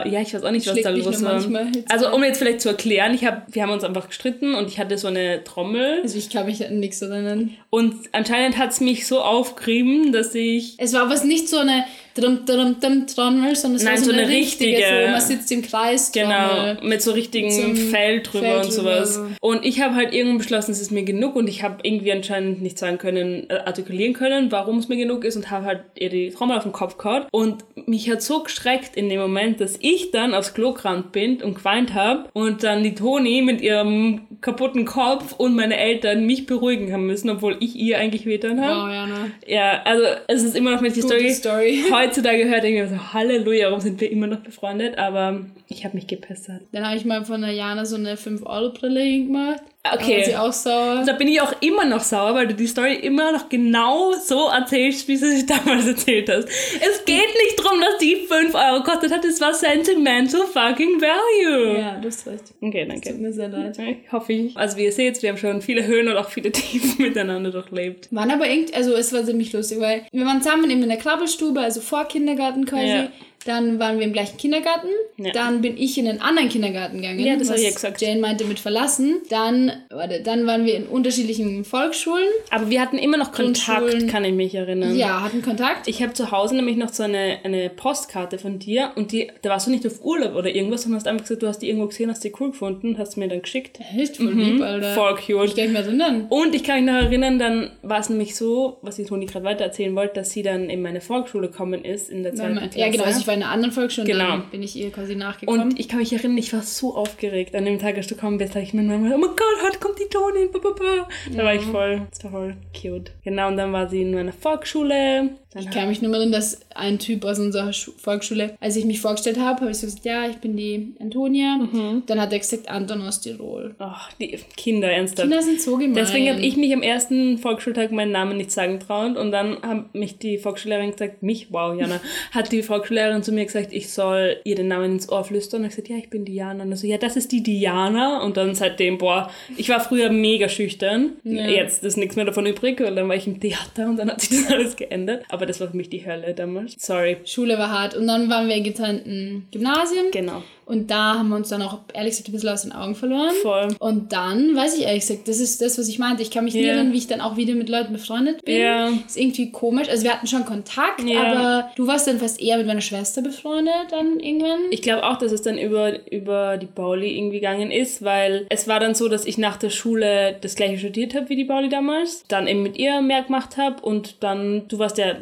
A: Äh, ja, ich weiß auch nicht, was
B: Schlägt
A: da los war. Also um jetzt vielleicht zu erklären, ich hab, wir haben uns einfach gestritten und ich hatte so eine Trommel
B: Also ich kann mich an nichts erinnern.
A: und anscheinend hat es mich so aufgerieben, dass ich...
B: Es war aber nicht so eine drum, drum, drum, Trommel, sondern es
A: Nein,
B: war so,
A: so
B: eine, richtige,
A: richtige-
B: so man sitzt im Kreis
A: Genau, mit so richtigen
B: Mit so
A: Fell drüber
B: Fell
A: und sowas.
B: drüber.
A: Und ich habe halt irgendwann beschlossen, es ist mir genug und ich habe irgendwie anscheinend nicht sagen können, äh, artikulieren können, warum es mir genug ist und habe halt ihr die Trommel auf den Kopf gehauen. Und mich hat so gestreckt in dem Moment, dass ich dann aufs Klo gerannt bin und geweint habe und dann die Toni mit ihrem kaputten Kopf und meine Eltern mich beruhigen haben müssen, obwohl ich ihr eigentlich wehtan habe.
B: Wow, ja, ne?
A: Ja, also es ist immer noch mit die Story.
B: Story.
A: Heutzutage hört mir so, Halleluja, warum sind wir immer noch befreundet? Aber ich habe mich gepestert.
B: Dann habe ich mal von der Jana so eine 5-Euro-Brille hingemacht.
A: Okay.
B: Da war sie auch sauer.
A: Da bin ich auch immer noch sauer, weil du die Story immer noch genau so erzählst, wie du sie damals erzählt hast. Es geht nicht darum, dass die 5 Euro kostet hat, es war sentimental fucking value.
B: Ja, du hast recht.
A: Okay,
B: Tut
A: danke.
B: mir sehr leid.
A: Ich hoffe ich. Also wie ihr seht, wir haben schon viele Höhen und auch viele Tiefen miteinander durchlebt.
B: Waren aber irgendwie, also es war ziemlich lustig, weil wir waren zusammen eben in der Krabbelstube, also vor Kindergarten quasi.
A: Ja.
B: Dann waren wir im gleichen Kindergarten.
A: Ja.
B: Dann bin ich in einen anderen Kindergarten gegangen.
A: Ja, das hab
B: was
A: ich ja gesagt.
B: Jane meinte mit verlassen. Dann, warte, dann waren wir in unterschiedlichen Volksschulen.
A: Aber wir hatten immer noch Kontakt, kann ich mich erinnern.
B: Ja, hatten Kontakt.
A: Ich habe zu Hause nämlich noch so eine, eine Postkarte von dir und die, da warst du nicht auf Urlaub oder irgendwas, sondern hast einfach gesagt, du hast die irgendwo gesehen, hast die cool gefunden und hast mir dann geschickt.
B: Echt voll lieb, Alter.
A: Mhm. Voll
B: Ich
A: cute.
B: kann mich mehr erinnern.
A: Und ich kann mich noch erinnern, dann war es nämlich so, was die Toni gerade weiter erzählen wollte, dass sie dann in meine Volksschule gekommen ist in der zweiten Klasse.
B: Ja, genau. Also ich war in einer anderen Volksschule
A: Genau.
B: dann bin ich ihr quasi nachgekommen.
A: und ich kann mich erinnern, ich war so aufgeregt. An dem Tag, als du gekommen bist, habe ich mir Mama, oh mein Gott, heute kommt die Toni. ba, ba, ba. Da war ich voll, das war voll cute. Genau, und dann war sie in meiner Volksschule. Dann
B: Ich kann mich nur erinnern, dass ein Typ aus unserer Schu Volksschule, als ich mich vorgestellt habe, habe ich so gesagt, ja, ich bin die Antonia.
A: Mhm.
B: Dann hat er gesagt, Anton aus Tirol.
A: Ach, die Kinder, ernsthaft.
B: Kinder sind so gemein.
A: Deswegen habe ich mich am ersten Volksschultag meinen Namen nicht sagen trauen und dann hat mich die Volksschullehrerin gesagt, mich, wow, Jana, hat die Volksschullehrerin zu mir gesagt, ich soll ihr den Namen ins Ohr flüstern und ich gesagt, ja, ich bin Diana. Und so, ja, das ist die Diana und dann seitdem, boah, ich war früher mega schüchtern,
B: Ja.
A: jetzt ist nichts mehr davon übrig, weil dann war ich im Theater und dann hat sich das alles geändert, aber das war für mich die Hölle damals. Sorry.
B: Schule war hart. Und dann waren wir in getrennten Gymnasien.
A: Genau.
B: Und da haben wir uns dann auch, ehrlich gesagt, ein bisschen aus den Augen verloren.
A: Voll.
B: Und dann, weiß ich ehrlich gesagt, das ist das, was ich meinte. Ich kann mich nie
A: Ja.
B: erinnern, wie ich dann auch wieder mit Leuten befreundet bin.
A: Ja.
B: Ist irgendwie komisch. Also wir hatten schon Kontakt,
A: Ja.
B: aber du warst dann fast eher mit meiner Schwester befreundet dann irgendwann.
A: Ich glaube auch, dass es dann über, über die Pauli irgendwie gegangen ist, weil es war dann so, dass ich nach der Schule das gleiche studiert habe wie die Pauli damals, dann eben mit ihr mehr gemacht habe und dann, du warst ja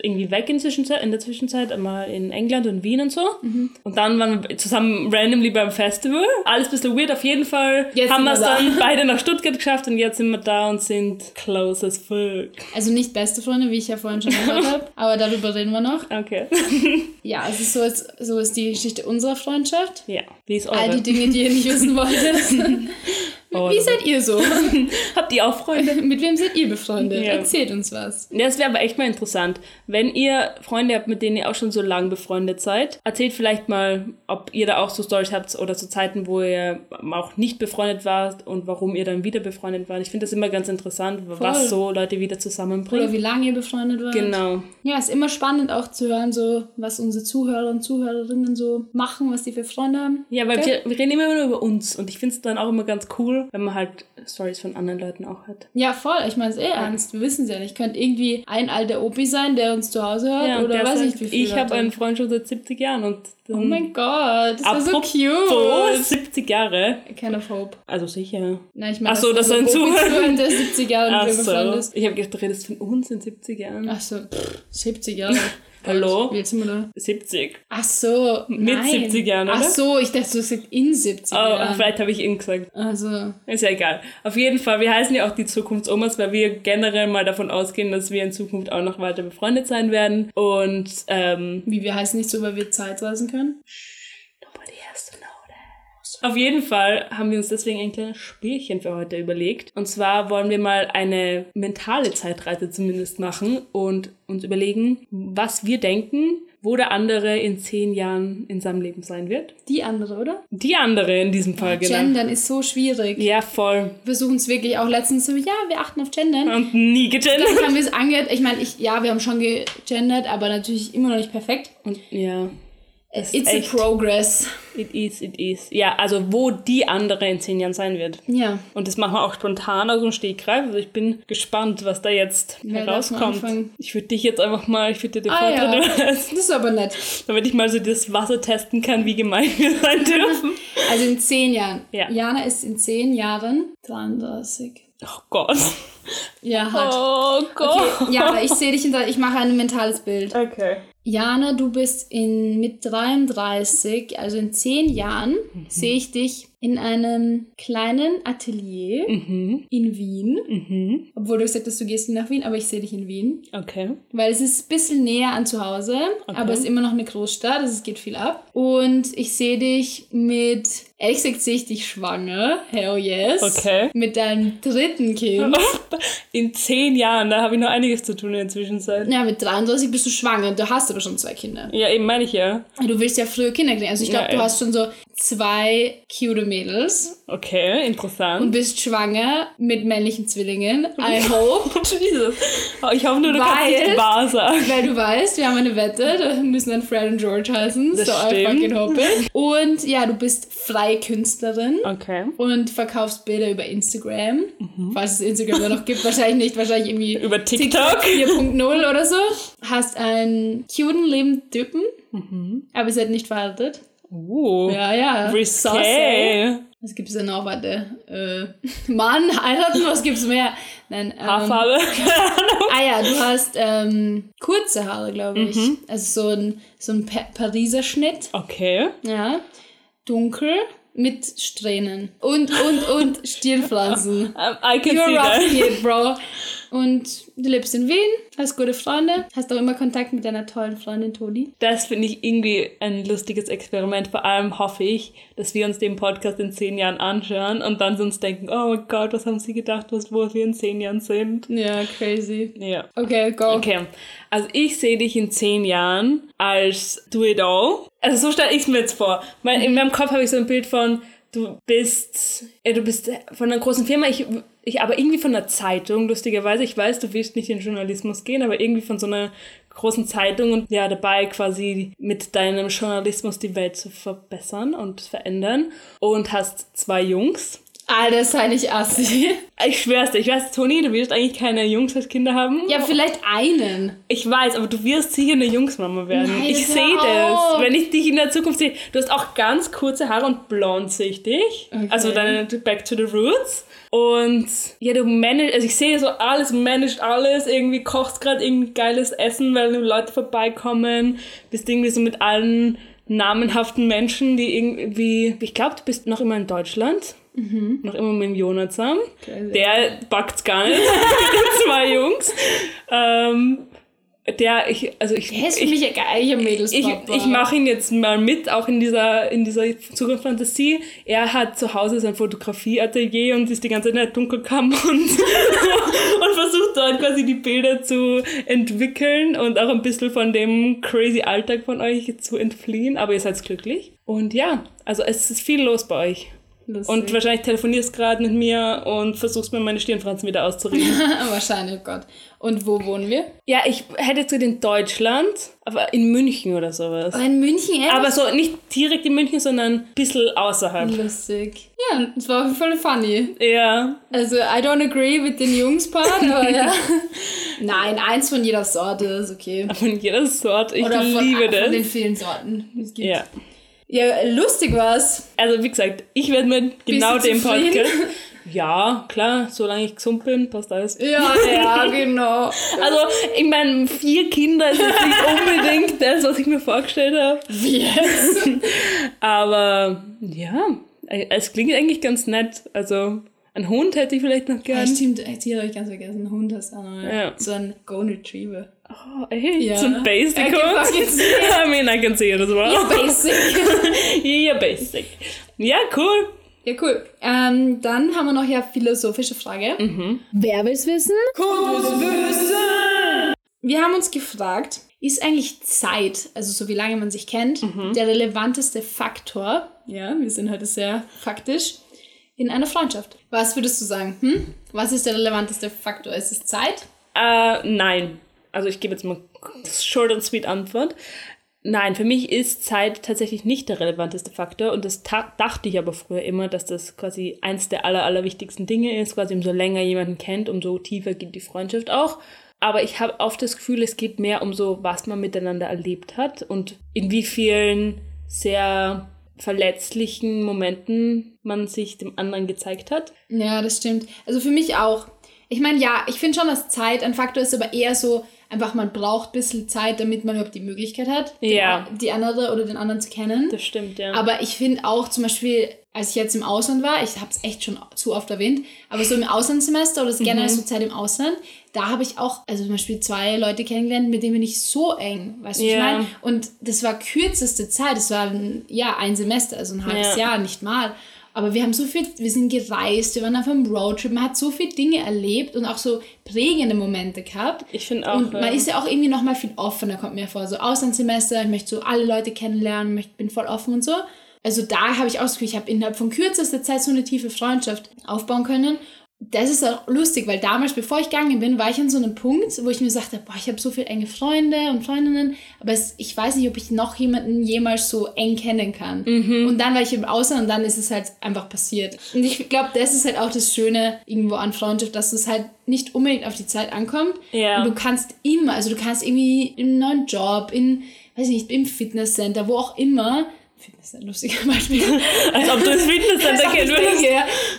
A: irgendwie weg in, Zwischenzeit, in der Zwischenzeit, einmal in England und Wien und so.
B: Mhm.
A: Und dann waren wir zusammen randomly beim Festival. Alles ein bisschen weird, auf jeden Fall
B: Jetzt
A: haben wir es
B: da.
A: dann beide nach Stuttgart geschafft und jetzt sind wir da und sind close as fuck.
B: Also nicht beste Freunde, wie ich ja vorhin schon gesagt habe, aber darüber reden wir noch.
A: Okay.
B: Ja, also so ist, so ist die Geschichte unserer Freundschaft.
A: ja, wie ist
B: All
A: eure?
B: die Dinge, die ihr nicht wissen wolltet.
A: Oh,
B: Wie seid ihr so?
A: Habt ihr auch Freunde?
B: Mit wem seid ihr befreundet?
A: Ja.
B: Erzählt uns was.
A: Ja, das wäre aber echt mal interessant. Wenn ihr Freunde habt, mit denen ihr auch schon so lange befreundet seid, erzählt vielleicht mal, ob ihr da auch so Stories habt oder so Zeiten, wo ihr auch nicht befreundet wart und warum ihr dann wieder befreundet wart. Ich finde das immer ganz interessant, was so Leute wieder
B: Oder
A: zusammenbringt.
B: wie lange ihr befreundet wart.
A: Genau.
B: Ja, ist immer spannend auch zu hören, so was unsere Zuhörer und Zuhörerinnen so machen, was die für Freunde haben.
A: Ja, weil
B: Okay.
A: wir, wir reden immer nur über uns und ich finde es dann auch immer ganz cool, wenn man halt Stories von anderen Leuten auch hat.
B: Ja, voll. Ich meine es eh ernst. Wir wissen es ja nicht. Könnte irgendwie ein alter Opi sein, der uns zu Hause hört
A: Ja,
B: oder
A: der
B: weiß
A: sagt,
B: ich wie viel.
A: ich habe einen Freund schon seit 70 Jahren und
B: Oh mein Gott, das war so cute.
A: 70 Jahre.
B: Kind of hope.
A: Also sicher.
B: Nein, ich meine,
A: Ach so, das sind
B: Opi
A: Zuhörer.
B: der 70 Jahre
A: Ach so.
B: ist.
A: Ich habe gedacht, du redest von uns in 70 Jahren.
B: Ach so, pff, 70 Jahre.
A: Hallo?
B: Wie alt sind wir da?
A: 70.
B: Ach so,
A: Mit
B: nein.
A: 70 Jahren, oder?
B: Ach so, ich dachte, du hast gesagt in 70
A: Oh,
B: Jahren.
A: vielleicht habe ich ihn gesagt.
B: Also,
A: Ist ja egal. Auf jeden Fall, wir heißen ja auch die Zukunftsomas, weil wir generell mal davon ausgehen, dass wir in Zukunft auch noch weiter befreundet sein werden. Und ähm,
B: wie wir heißen nicht so, weil wir Zeitreisen können.
A: Nobody has to know that. Auf jeden Fall haben wir uns deswegen ein kleines Spielchen für heute überlegt. Und zwar wollen wir mal eine mentale Zeitreise zumindest machen und uns überlegen, was wir denken, wo der andere in zehn Jahren in seinem Leben sein wird.
B: Die andere, oder?
A: Die andere in diesem Fall, genau.
B: Gendern ist so schwierig.
A: Ja, voll.
B: Wir versuchen es wirklich auch letztens so, ja, wir achten auf Gendern.
A: Und nie gegendert.
B: Dann haben wir es angehört. Ich meine, ich, ja, wir haben schon gegendert, aber natürlich immer noch nicht perfekt.
A: Und ja. Es
B: It's
A: ist
B: a
A: echt,
B: progress.
A: It is, it is. Ja, also wo die andere in zehn Jahren sein wird.
B: Ja.
A: Und das machen wir auch spontan aus dem Stegreif. Also ich bin gespannt, was da jetzt
B: mal
A: herauskommt. Ich würde dich jetzt einfach mal, ich würde dir den
B: Ah,
A: Vortritt
B: ja. Das ist aber nett.
A: damit ich mal so das Wasser testen kann, wie gemein wir sein dürfen.
B: Also in zehn Jahren.
A: Ja.
B: Jana ist in zehn Jahren 33.
A: Oh Gott.
B: Ja, hat.
A: Oh Gott.
B: Okay, Jana, ich sehe dich in der, ich mache ein mentales Bild.
A: Okay.
B: Jana, du bist in, mit 33, also in zehn Jahren, sehe ich dich in einem kleinen Atelier
A: Mhm.
B: in Wien.
A: Mhm.
B: Obwohl du gesagt hast, du gehst nach Wien, aber ich sehe dich in Wien.
A: Okay.
B: Weil es ist ein bisschen näher an zu Hause, aber es ist immer noch eine Großstadt, also es geht viel ab. Und ich sehe dich mit, ehrlich gesagt sehe ich dich schwanger, hell yes.
A: Okay.
B: Mit deinem dritten Kind.
A: In zehn Jahren, da habe ich noch einiges zu tun in der Zwischenzeit.
B: Ja, mit 33 bist du schwanger, du hast aber schon zwei Kinder.
A: Ja, eben meine ich ja.
B: Du willst ja früher Kinder kriegen. Also ich glaube,
A: Ja,
B: du hast schon so zwei cute Mädels
A: Okay, interessant.
B: und bist schwanger mit männlichen Zwillingen. I hope.
A: Jesus. Ich hoffe nur, du kannst
B: Weil-
A: nicht wahr sagen.
B: Weil du weißt, wir haben eine Wette, da müssen dann Fred und George heißen.
A: Das
B: so I
A: stimmt.
B: fucking hope it. Und ja, du bist freie Künstlerin
A: Okay.
B: und verkaufst Bilder über Instagram. Falls es Instagram noch gibt, wahrscheinlich nicht, wahrscheinlich irgendwie
A: Mhm. Über TikTok.
B: 4.0 oder so. Hast einen cuten lebenden Typen,
A: Mhm.
B: aber ihr seid nicht verheiratet.
A: Uh.
B: Ja, ja.
A: Risqué.
B: Was gibt's denn noch? Warte. Äh, Mann, heiraten, was gibt's mehr? Nein, ähm,
A: Haarfarbe.
B: Ah ja, du hast ähm, kurze Haare, glaube ich.
A: Mhm.
B: Also so ein, so ein pa Pariser Schnitt.
A: Okay.
B: Ja. Dunkel mit Strähnen. Und, und, und Stirnpflanzen.
A: I can
B: You're
A: see
B: rocking
A: that.
B: it, bro. Und du lebst in Wien, hast gute Freunde, hast auch immer Kontakt mit deiner tollen Freundin Toni.
A: Das finde ich irgendwie ein lustiges Experiment. Vor allem hoffe ich, dass wir uns den Podcast in zehn Jahren anschauen und dann uns denken, oh mein Gott, was haben sie gedacht, was, wo wir in zehn Jahren sind.
B: Ja, crazy.
A: Ja.
B: Okay, go.
A: Okay, also ich sehe dich in zehn Jahren als Do It All. Also so stelle ich es mir jetzt vor. Mein, in meinem Kopf habe ich so ein Bild von, du bist, ja, du bist von einer großen Firma, ich, ich aber irgendwie von einer Zeitung, lustigerweise. Ich weiß, du willst nicht in Journalismus gehen, aber irgendwie von so einer großen Zeitung und ja, dabei quasi mit deinem Journalismus die Welt zu verbessern und verändern. Und hast zwei Jungs.
B: Alter, sei nicht assi.
A: Ich schwör's dir, ich weiß, Toni, du wirst eigentlich keine Jungs als Kinder haben.
B: Ja, vielleicht einen.
A: Ich weiß, aber du wirst sicher eine Jungsmama werden.
B: Nein,
A: ich sehe das. Wenn ich dich in der Zukunft sehe. Du hast auch ganz kurze Haare und blond sehe ich dich.
B: Okay.
A: Also deine Back to the Roots. Und ja, du managst, also ich sehe so alles, managst alles, irgendwie kochst gerade irgendwie geiles Essen, weil Leute vorbeikommen, bist irgendwie so mit allen namenhaften Menschen, die irgendwie, ich glaube, du bist noch immer in Deutschland. Noch immer mit dem Jonathan. Der backt's gar nicht. mit den zwei Jungs. Ähm, der, ich, also ich,
B: Der ist für
A: ich,
B: mich ein geiler
A: ich,
B: Mädelspapa.
A: ich mache ihn jetzt mal mit, auch in dieser, in dieser Zukunftsfantasie. Er hat zu Hause sein Fotografieatelier und ist die ganze Zeit in der Dunkelkammer und, und versucht dort quasi die Bilder zu entwickeln und auch ein bisschen von dem crazy Alltag von euch zu entfliehen. Aber ihr seid glücklich. Und ja, also es ist viel los bei euch.
B: Lustig.
A: Und wahrscheinlich telefonierst gerade mit mir und versuchst mir meine Stirnfransen wieder auszureden.
B: Wahrscheinlich, oh Gott. Und wo wohnen wir?
A: ja, ich hätte jetzt gesagt in Deutschland, aber in München oder sowas.
B: In München, ehrlich?
A: Aber so nicht direkt in München, sondern ein bisschen außerhalb.
B: Lustig. Ja, das war Fall funny.
A: Ja.
B: Also, I don't agree mit den Jungs-Part, aber ja. Nein, eins von jeder Sorte ist okay.
A: Von jeder Sorte. Ich
B: Oder von,
A: liebe
B: von
A: das.
B: den vielen Sorten. die Es gibt.
A: Ja.
B: Ja, lustig war's.
A: Also wie gesagt, ich werde mit genau dem
B: zufrieden?
A: Podcast. Ja, klar, solange ich gesund bin, passt alles.
B: Ja, ja, genau.
A: Also, ich meine, vier Kinder ist jetzt nicht unbedingt das, was ich mir vorgestellt habe.
B: Yes.
A: Aber ja, es klingt eigentlich ganz nett. Also, ein Hund hätte ich vielleicht noch
B: Ja,
A: gern.
B: stimmt, Tiere habe ich ganz vergessen. Ein Hund hast du auch noch. Ja.
A: Ja.
B: So ein Golden Retriever.
A: Oh, ey,
B: Ja.
A: so ein Basic
B: I
A: Hund. I mean, I can see it as well.
B: Ja, basic.
A: Ja, basic. Ja, cool.
B: ja, cool. Ähm, dann haben wir noch ja philosophische Frage. Wer will's wissen? Wir haben uns gefragt, ist eigentlich Zeit, also so wie lange man sich kennt, der relevanteste Faktor, ja, wir sind heute sehr faktisch, in einer Freundschaft? Was würdest du sagen? Hm? Was ist der relevanteste Faktor? Ist es Zeit?
A: Äh, nein. Also ich gebe jetzt mal short and sweet Antwort. Nein, für mich ist Zeit tatsächlich nicht der relevanteste Faktor und das dachte ich aber früher immer, dass das quasi eins der aller, allerwichtigsten Dinge ist. Quasi umso länger jemanden kennt, umso tiefer geht die Freundschaft auch. Aber ich habe oft das Gefühl, es geht mehr um so, was man miteinander erlebt hat und in wie vielen sehr verletzlichen Momenten man sich dem anderen gezeigt hat.
B: Ja, das stimmt. Also für mich auch. Ich meine, ja, ich finde schon, dass Zeit ein Faktor ist, aber eher so, einfach man braucht ein bisschen Zeit, damit man überhaupt die Möglichkeit hat,
A: ja.
B: die, die andere oder den anderen zu kennen.
A: Das stimmt, ja.
B: Aber ich finde auch zum Beispiel, als ich jetzt im Ausland war, ich habe es echt schon zu oft erwähnt, aber so im Auslandssemester oder generell mhm. so Zeit im Ausland, da habe ich auch, also zum Beispiel zwei Leute kennengelernt, mit denen bin ich so eng, weißt du, yeah. ich meine? Und das war kürzeste Zeit, das war ein, ja ein Semester, also ein halbes yeah. Jahr, nicht mal. Aber wir haben so viel, wir sind gereist, wir waren auf einem Roadtrip, man hat so viele Dinge erlebt und auch so prägende Momente gehabt.
A: Ich finde auch.
B: Und man ja. ist ja auch irgendwie nochmal viel offener, kommt mir vor. So Auslandssemester, ich möchte so alle Leute kennenlernen, ich bin voll offen und so. Also da habe ich auch ich habe innerhalb von kürzester Zeit so eine tiefe Freundschaft aufbauen können das ist auch lustig, weil damals, bevor ich gegangen bin, war ich an so einem Punkt, wo ich mir sagte, boah, ich habe so viele enge Freunde und Freundinnen, aber es, ich weiß nicht, ob ich noch jemanden jemals so eng kennen kann. Mhm. Und dann war ich im Ausland und dann ist es halt einfach passiert. Und ich glaube, das ist halt auch das Schöne irgendwo an Freundschaft, dass es halt nicht unbedingt auf die Zeit ankommt.
A: Ja.
B: Und du kannst immer, also du kannst irgendwie im neuen Job, in, weiß ich nicht, im Fitnesscenter, wo auch immer, Fitness ein lustiger Beispiel.
A: Als ob du das Fitnesscenter kennen würdest.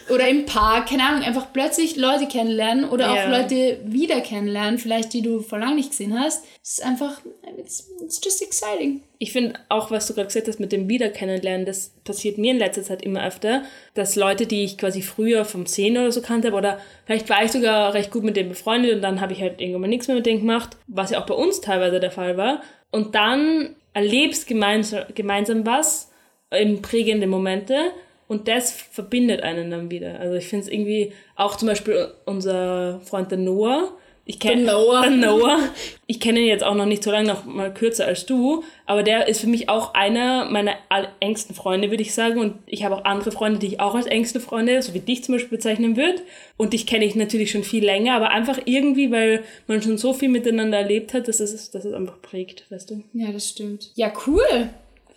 B: Oder im Park, keine Ahnung, einfach plötzlich Leute kennenlernen oder auch Leute wieder kennenlernen, vielleicht die du vor lang nicht gesehen hast. Es ist einfach, it's, it's just exciting.
A: Ich finde auch, was du gerade gesagt hast mit dem Wiederkennenlernen, das passiert mir in letzter Zeit immer öfter, dass Leute, die ich quasi früher vom Sehen oder so kannte, oder vielleicht war ich sogar recht gut mit denen befreundet und dann habe ich halt irgendwann mal nichts mehr mit denen gemacht, was ja auch bei uns teilweise der Fall war. Und dann erlebst gemeinsam, gemeinsam was, in prägende Momente und das verbindet einen dann wieder. Also ich finde es irgendwie auch zum Beispiel unser Freund der Noah. Ich kenne Noah. Noah. Ich kenne ihn jetzt auch noch nicht so lange, noch mal kürzer als du, aber der ist für mich auch einer meiner engsten Freunde, würde ich sagen. Und ich habe auch andere Freunde, die ich auch als engste Freunde, so wie dich zum Beispiel bezeichnen würde. Und dich kenne ich natürlich schon viel länger, aber einfach irgendwie, weil man schon so viel miteinander erlebt hat, dass es, dass es einfach prägt, weißt du?
B: Ja, das stimmt. Ja, cool.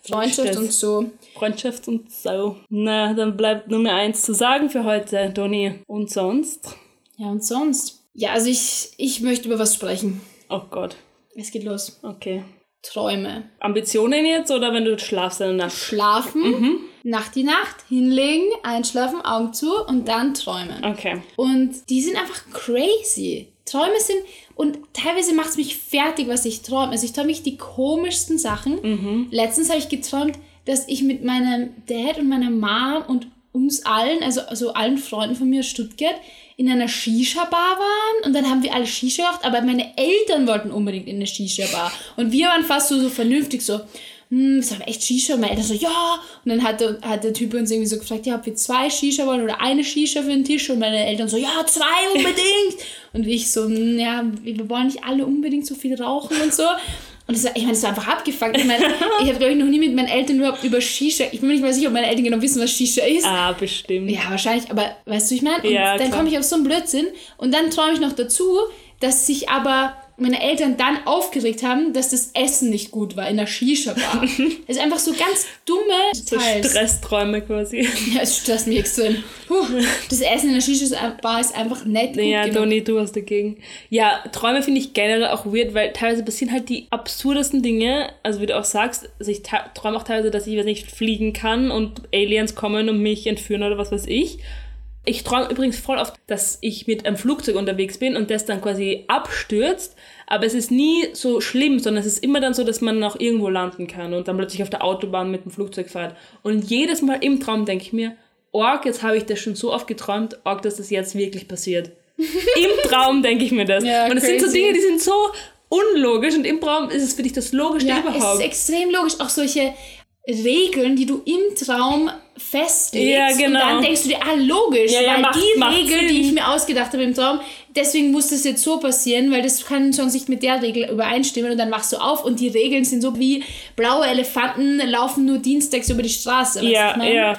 B: Freundschaft und so.
A: Freundschaft und so. Na, dann bleibt nur mehr eins zu sagen für heute, Doni. Und sonst?
B: Ja, und sonst? Ja, also ich, ich möchte über was sprechen.
A: Oh Gott.
B: Es geht los.
A: Okay.
B: Träume.
A: Ambitionen jetzt oder wenn du schlafst in der Nacht?
B: Schlafen, mhm. Nacht die Nacht, hinlegen, einschlafen, Augen zu und dann träumen.
A: Okay.
B: Und die sind einfach crazy. Träume sind, und teilweise macht es mich fertig, was ich träume. Also ich träume mich die komischsten Sachen.
A: Mhm.
B: Letztens habe ich geträumt, dass ich mit meinem Dad und meiner Mom und uns allen, also, also allen Freunden von mir aus Stuttgart, in einer Shisha-Bar waren und dann haben wir alle Shisha gemacht, aber meine Eltern wollten unbedingt in eine Shisha-Bar. Und wir waren fast so, so vernünftig, so, hm, sollen wir echt Shisha? Und meine Eltern so, ja. Und dann hat der, hat der Typ uns irgendwie so gefragt, ja, ob wir zwei Shisha wollen oder eine Shisha für den Tisch. Und meine Eltern so, ja, zwei unbedingt. und ich so, hm, ja, wir wollen nicht alle unbedingt so viel rauchen und so. Und das, ich meine, das war einfach abgefangen. Ich meine, ich habe, glaube ich, noch nie mit meinen Eltern überhaupt über Shisha. Ich bin mir nicht mal sicher, ob meine Eltern genau wissen, was Shisha ist.
A: Ah, bestimmt.
B: Ja, wahrscheinlich. Aber weißt du, ich meine? Und
A: ja,
B: dann komme ich auf so einen Blödsinn. Und dann träume ich noch dazu, dass sich aber meine Eltern dann aufgeregt haben, dass das Essen nicht gut war in der Shisha-Bar. Ist einfach so ganz dumme
A: so Stressträume quasi.
B: Ja, es stresst mich extrem. Puh, das Essen in der Shisha-Bar ist einfach nett.
A: Ja, Doni, du hast dagegen. Ja, Träume finde ich generell auch weird, weil teilweise passieren halt die absurdesten Dinge. Also wie du auch sagst, also ich träume auch teilweise, dass ich nicht fliegen kann und Aliens kommen und mich entführen oder was weiß ich. Ich träume übrigens voll oft, dass ich mit einem Flugzeug unterwegs bin und das dann quasi abstürzt. Aber es ist nie so schlimm, sondern es ist immer dann so, dass man noch irgendwo landen kann und dann plötzlich auf der Autobahn mit dem Flugzeug fährt. Und jedes Mal im Traum denke ich mir, Org, jetzt habe ich das schon so oft geträumt, Org, dass das jetzt wirklich passiert. Im Traum denke ich mir das. Ja, und es sind so Dinge, die sind so unlogisch und im Traum ist es für dich das Logischste
B: ja,
A: überhaupt.
B: Es ist extrem logisch. Auch solche Regeln, die du im Traum festlegst.
A: Ja, genau.
B: Und dann denkst du dir, ah, logisch,
A: ja, ja,
B: weil
A: macht,
B: die
A: macht
B: Regel,
A: Sinn.
B: die ich mir ausgedacht habe im Traum, deswegen muss das jetzt so passieren, weil das kann schon nicht mit der Regel übereinstimmen und dann machst du auf und die Regeln sind so wie blaue Elefanten laufen nur dienstags über die Straße.
A: Ja, ja.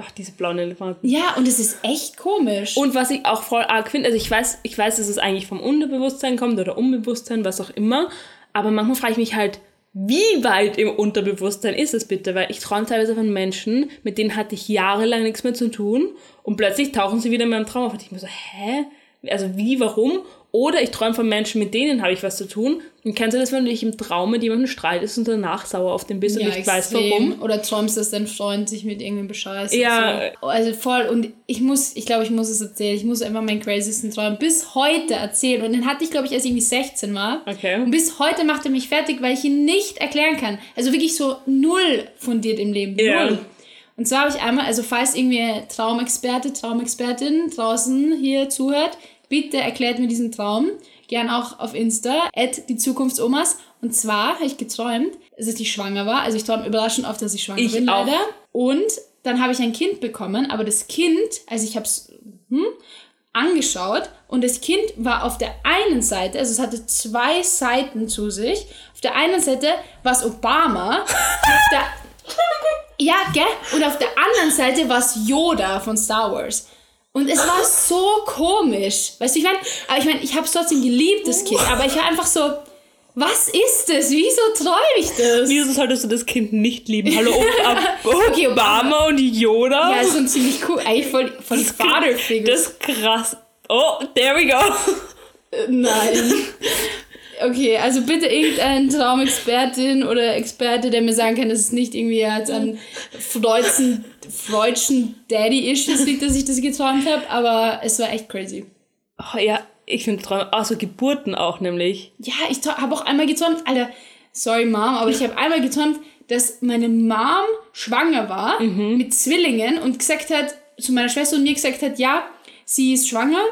A: Ach, diese blauen Elefanten.
B: Ja, und es ist echt komisch.
A: Und was ich auch voll arg finde, also ich weiß, ich weiß, dass es eigentlich vom Unterbewusstsein kommt oder Unbewusstsein, was auch immer, aber manchmal frage ich mich halt, wie weit im Unterbewusstsein ist es bitte? Weil ich träume teilweise von Menschen, mit denen hatte ich jahrelang nichts mehr zu tun und plötzlich tauchen sie wieder in meinem Traum auf und ich mir so, hä? Also wie, warum? Oder ich träume von Menschen, mit denen habe ich was zu tun. Und kennst du das, wenn du dich im Traum mit jemandem streitest und danach sauer auf den bist und nicht weißt, warum?
B: Oder träumst, dass dein Freund sich mit irgendwem bescheißt.
A: Ja.
B: So. Also voll. Und ich muss, ich glaube, ich muss es erzählen. Ich muss einfach meinen craziesten Traum bis heute erzählen. Und den hatte ich, glaube ich, als ich irgendwie 16 war.
A: Okay.
B: Und bis heute macht er mich fertig, weil ich ihn nicht erklären kann. Also wirklich so null fundiert im Leben.
A: Ja.
B: Null. Und zwar habe ich einmal, also falls irgendwie Traumexperte, Traumexpertin draußen hier zuhört, bitte erklärt mir diesen Traum. Gern auch auf Insta, at die Zukunftsomas. Und zwar habe ich geträumt, dass ich schwanger war. Also ich träume überraschend oft, dass ich schwanger
A: Ich
B: bin,
A: auch.
B: leider. Und dann habe ich ein Kind bekommen, aber das Kind, also ich habe es hm, angeschaut und das Kind war auf der einen Seite, also es hatte zwei Seiten zu sich. Auf der einen Seite war es Obama, der, ja, gell? Und auf der anderen Seite war es Yoda von Star Wars. Und es war so komisch. Weißt du, ich meine, aber ich meine, ich habe es trotzdem geliebt, das Kind, aber ich war einfach so, was ist das? Wieso träume ich das?
A: Wieso solltest du das Kind nicht lieben? Hallo, Ob
B: Okay,
A: Obama und Yoda?
B: Ja, ist schon ziemlich cool. Eigentlich voll, voll
A: das,
B: Fatherfigure.
A: das ist krass. Oh, there we go.
B: Nein. Okay, also bitte irgendein Traumexpertin oder Experte, der mir sagen kann, dass es nicht irgendwie jetzt an Freudschen, Freudschen Daddy-Issues liegt, dass ich das geträumt habe, aber es war echt crazy.
A: Oh, ja, ich finde Träume, also Geburten auch nämlich.
B: Ja, ich habe auch einmal geträumt, Alter, sorry Mom, aber ich habe einmal geträumt, dass meine Mom schwanger war mit Zwillingen und gesagt hat, zu meiner Schwester und mir gesagt hat, ja, sie ist schwanger,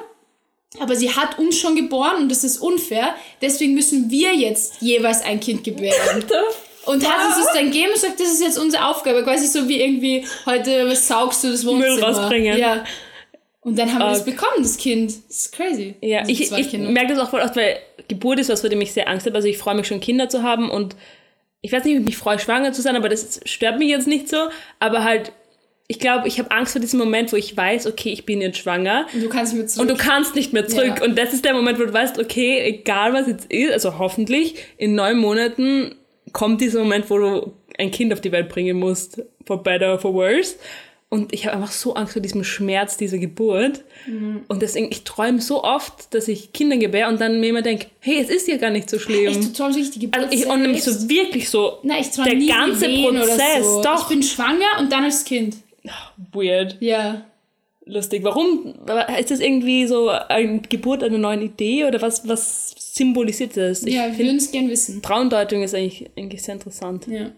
B: aber sie hat uns schon geboren und das ist unfair, deswegen müssen wir jetzt jeweils ein Kind gebären. Und hat uns das dann gegeben und sagt, das ist jetzt unsere Aufgabe. Quasi so wie irgendwie, heute saugst du das Wohnzimmer.
A: rausbringen.
B: Ja. Und dann haben wir das
A: Okay.
B: bekommen, das Kind. Das ist crazy.
A: Ja,
B: Also
A: ich, ich merke das auch voll oft, weil Geburt ist was, vor dem ich sehr Angst habe. Also ich freue mich schon, Kinder zu haben und ich weiß nicht, ob ich mich freue, schwanger zu sein, aber das stört mich jetzt nicht so. Aber halt, ich glaube, ich habe Angst vor diesem Moment, wo ich weiß, okay, ich bin jetzt schwanger.
B: Und du kannst mit zurück.
A: Und du kannst nicht mehr zurück.
B: Ja.
A: Und das ist der Moment, wo du weißt, okay, egal was jetzt ist, also hoffentlich, in neun Monaten kommt dieser Moment, wo du ein Kind auf die Welt bringen musst, for better or for worse. Und ich habe einfach so Angst vor diesem Schmerz dieser Geburt.
B: Mhm.
A: Und deswegen, ich träume so oft, dass ich Kinder gebäre und dann mir immer denke, hey, es ist ja gar nicht so schlimm.
B: Du träumst wirklich die Geburt
A: also ich, und nämlich so wirklich so,
B: Nein, ich träume
A: der
B: nie
A: ganze Prozess,
B: oder so.
A: doch.
B: Ich bin schwanger und dann das Kind.
A: Weird,
B: Ja.
A: lustig. Warum? Ist das irgendwie so eine Geburt einer neuen Idee oder was, was symbolisiert das? Ich
B: ja, wir würden es gern wissen.
A: Traumdeutung ist eigentlich, eigentlich sehr interessant.
B: Ja.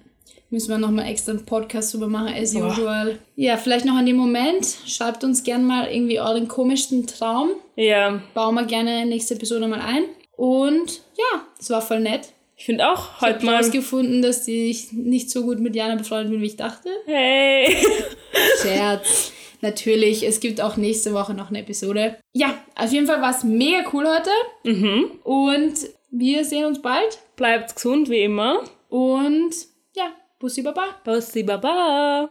B: Müssen wir nochmal extra einen Podcast drüber machen, as
A: Boah.
B: usual. Ja, vielleicht noch an dem Moment. Schreibt uns gern mal irgendwie euren komischsten Traum.
A: Ja,
B: Bauen wir gerne nächste Episode mal ein. Und ja, es war voll nett.
A: Ich finde auch
B: Ich habe
A: heute mal.
B: rausgefunden, dass ich nicht so gut mit Jana befreundet bin, wie ich dachte.
A: Hey!
B: Scherz. Natürlich, es gibt auch nächste Woche noch eine Episode. Ja, auf jeden Fall war es mega cool heute.
A: mhm.
B: Und wir sehen uns bald.
A: Bleibt gesund wie immer.
B: Und ja, Bussi Baba.
A: Bussi Baba!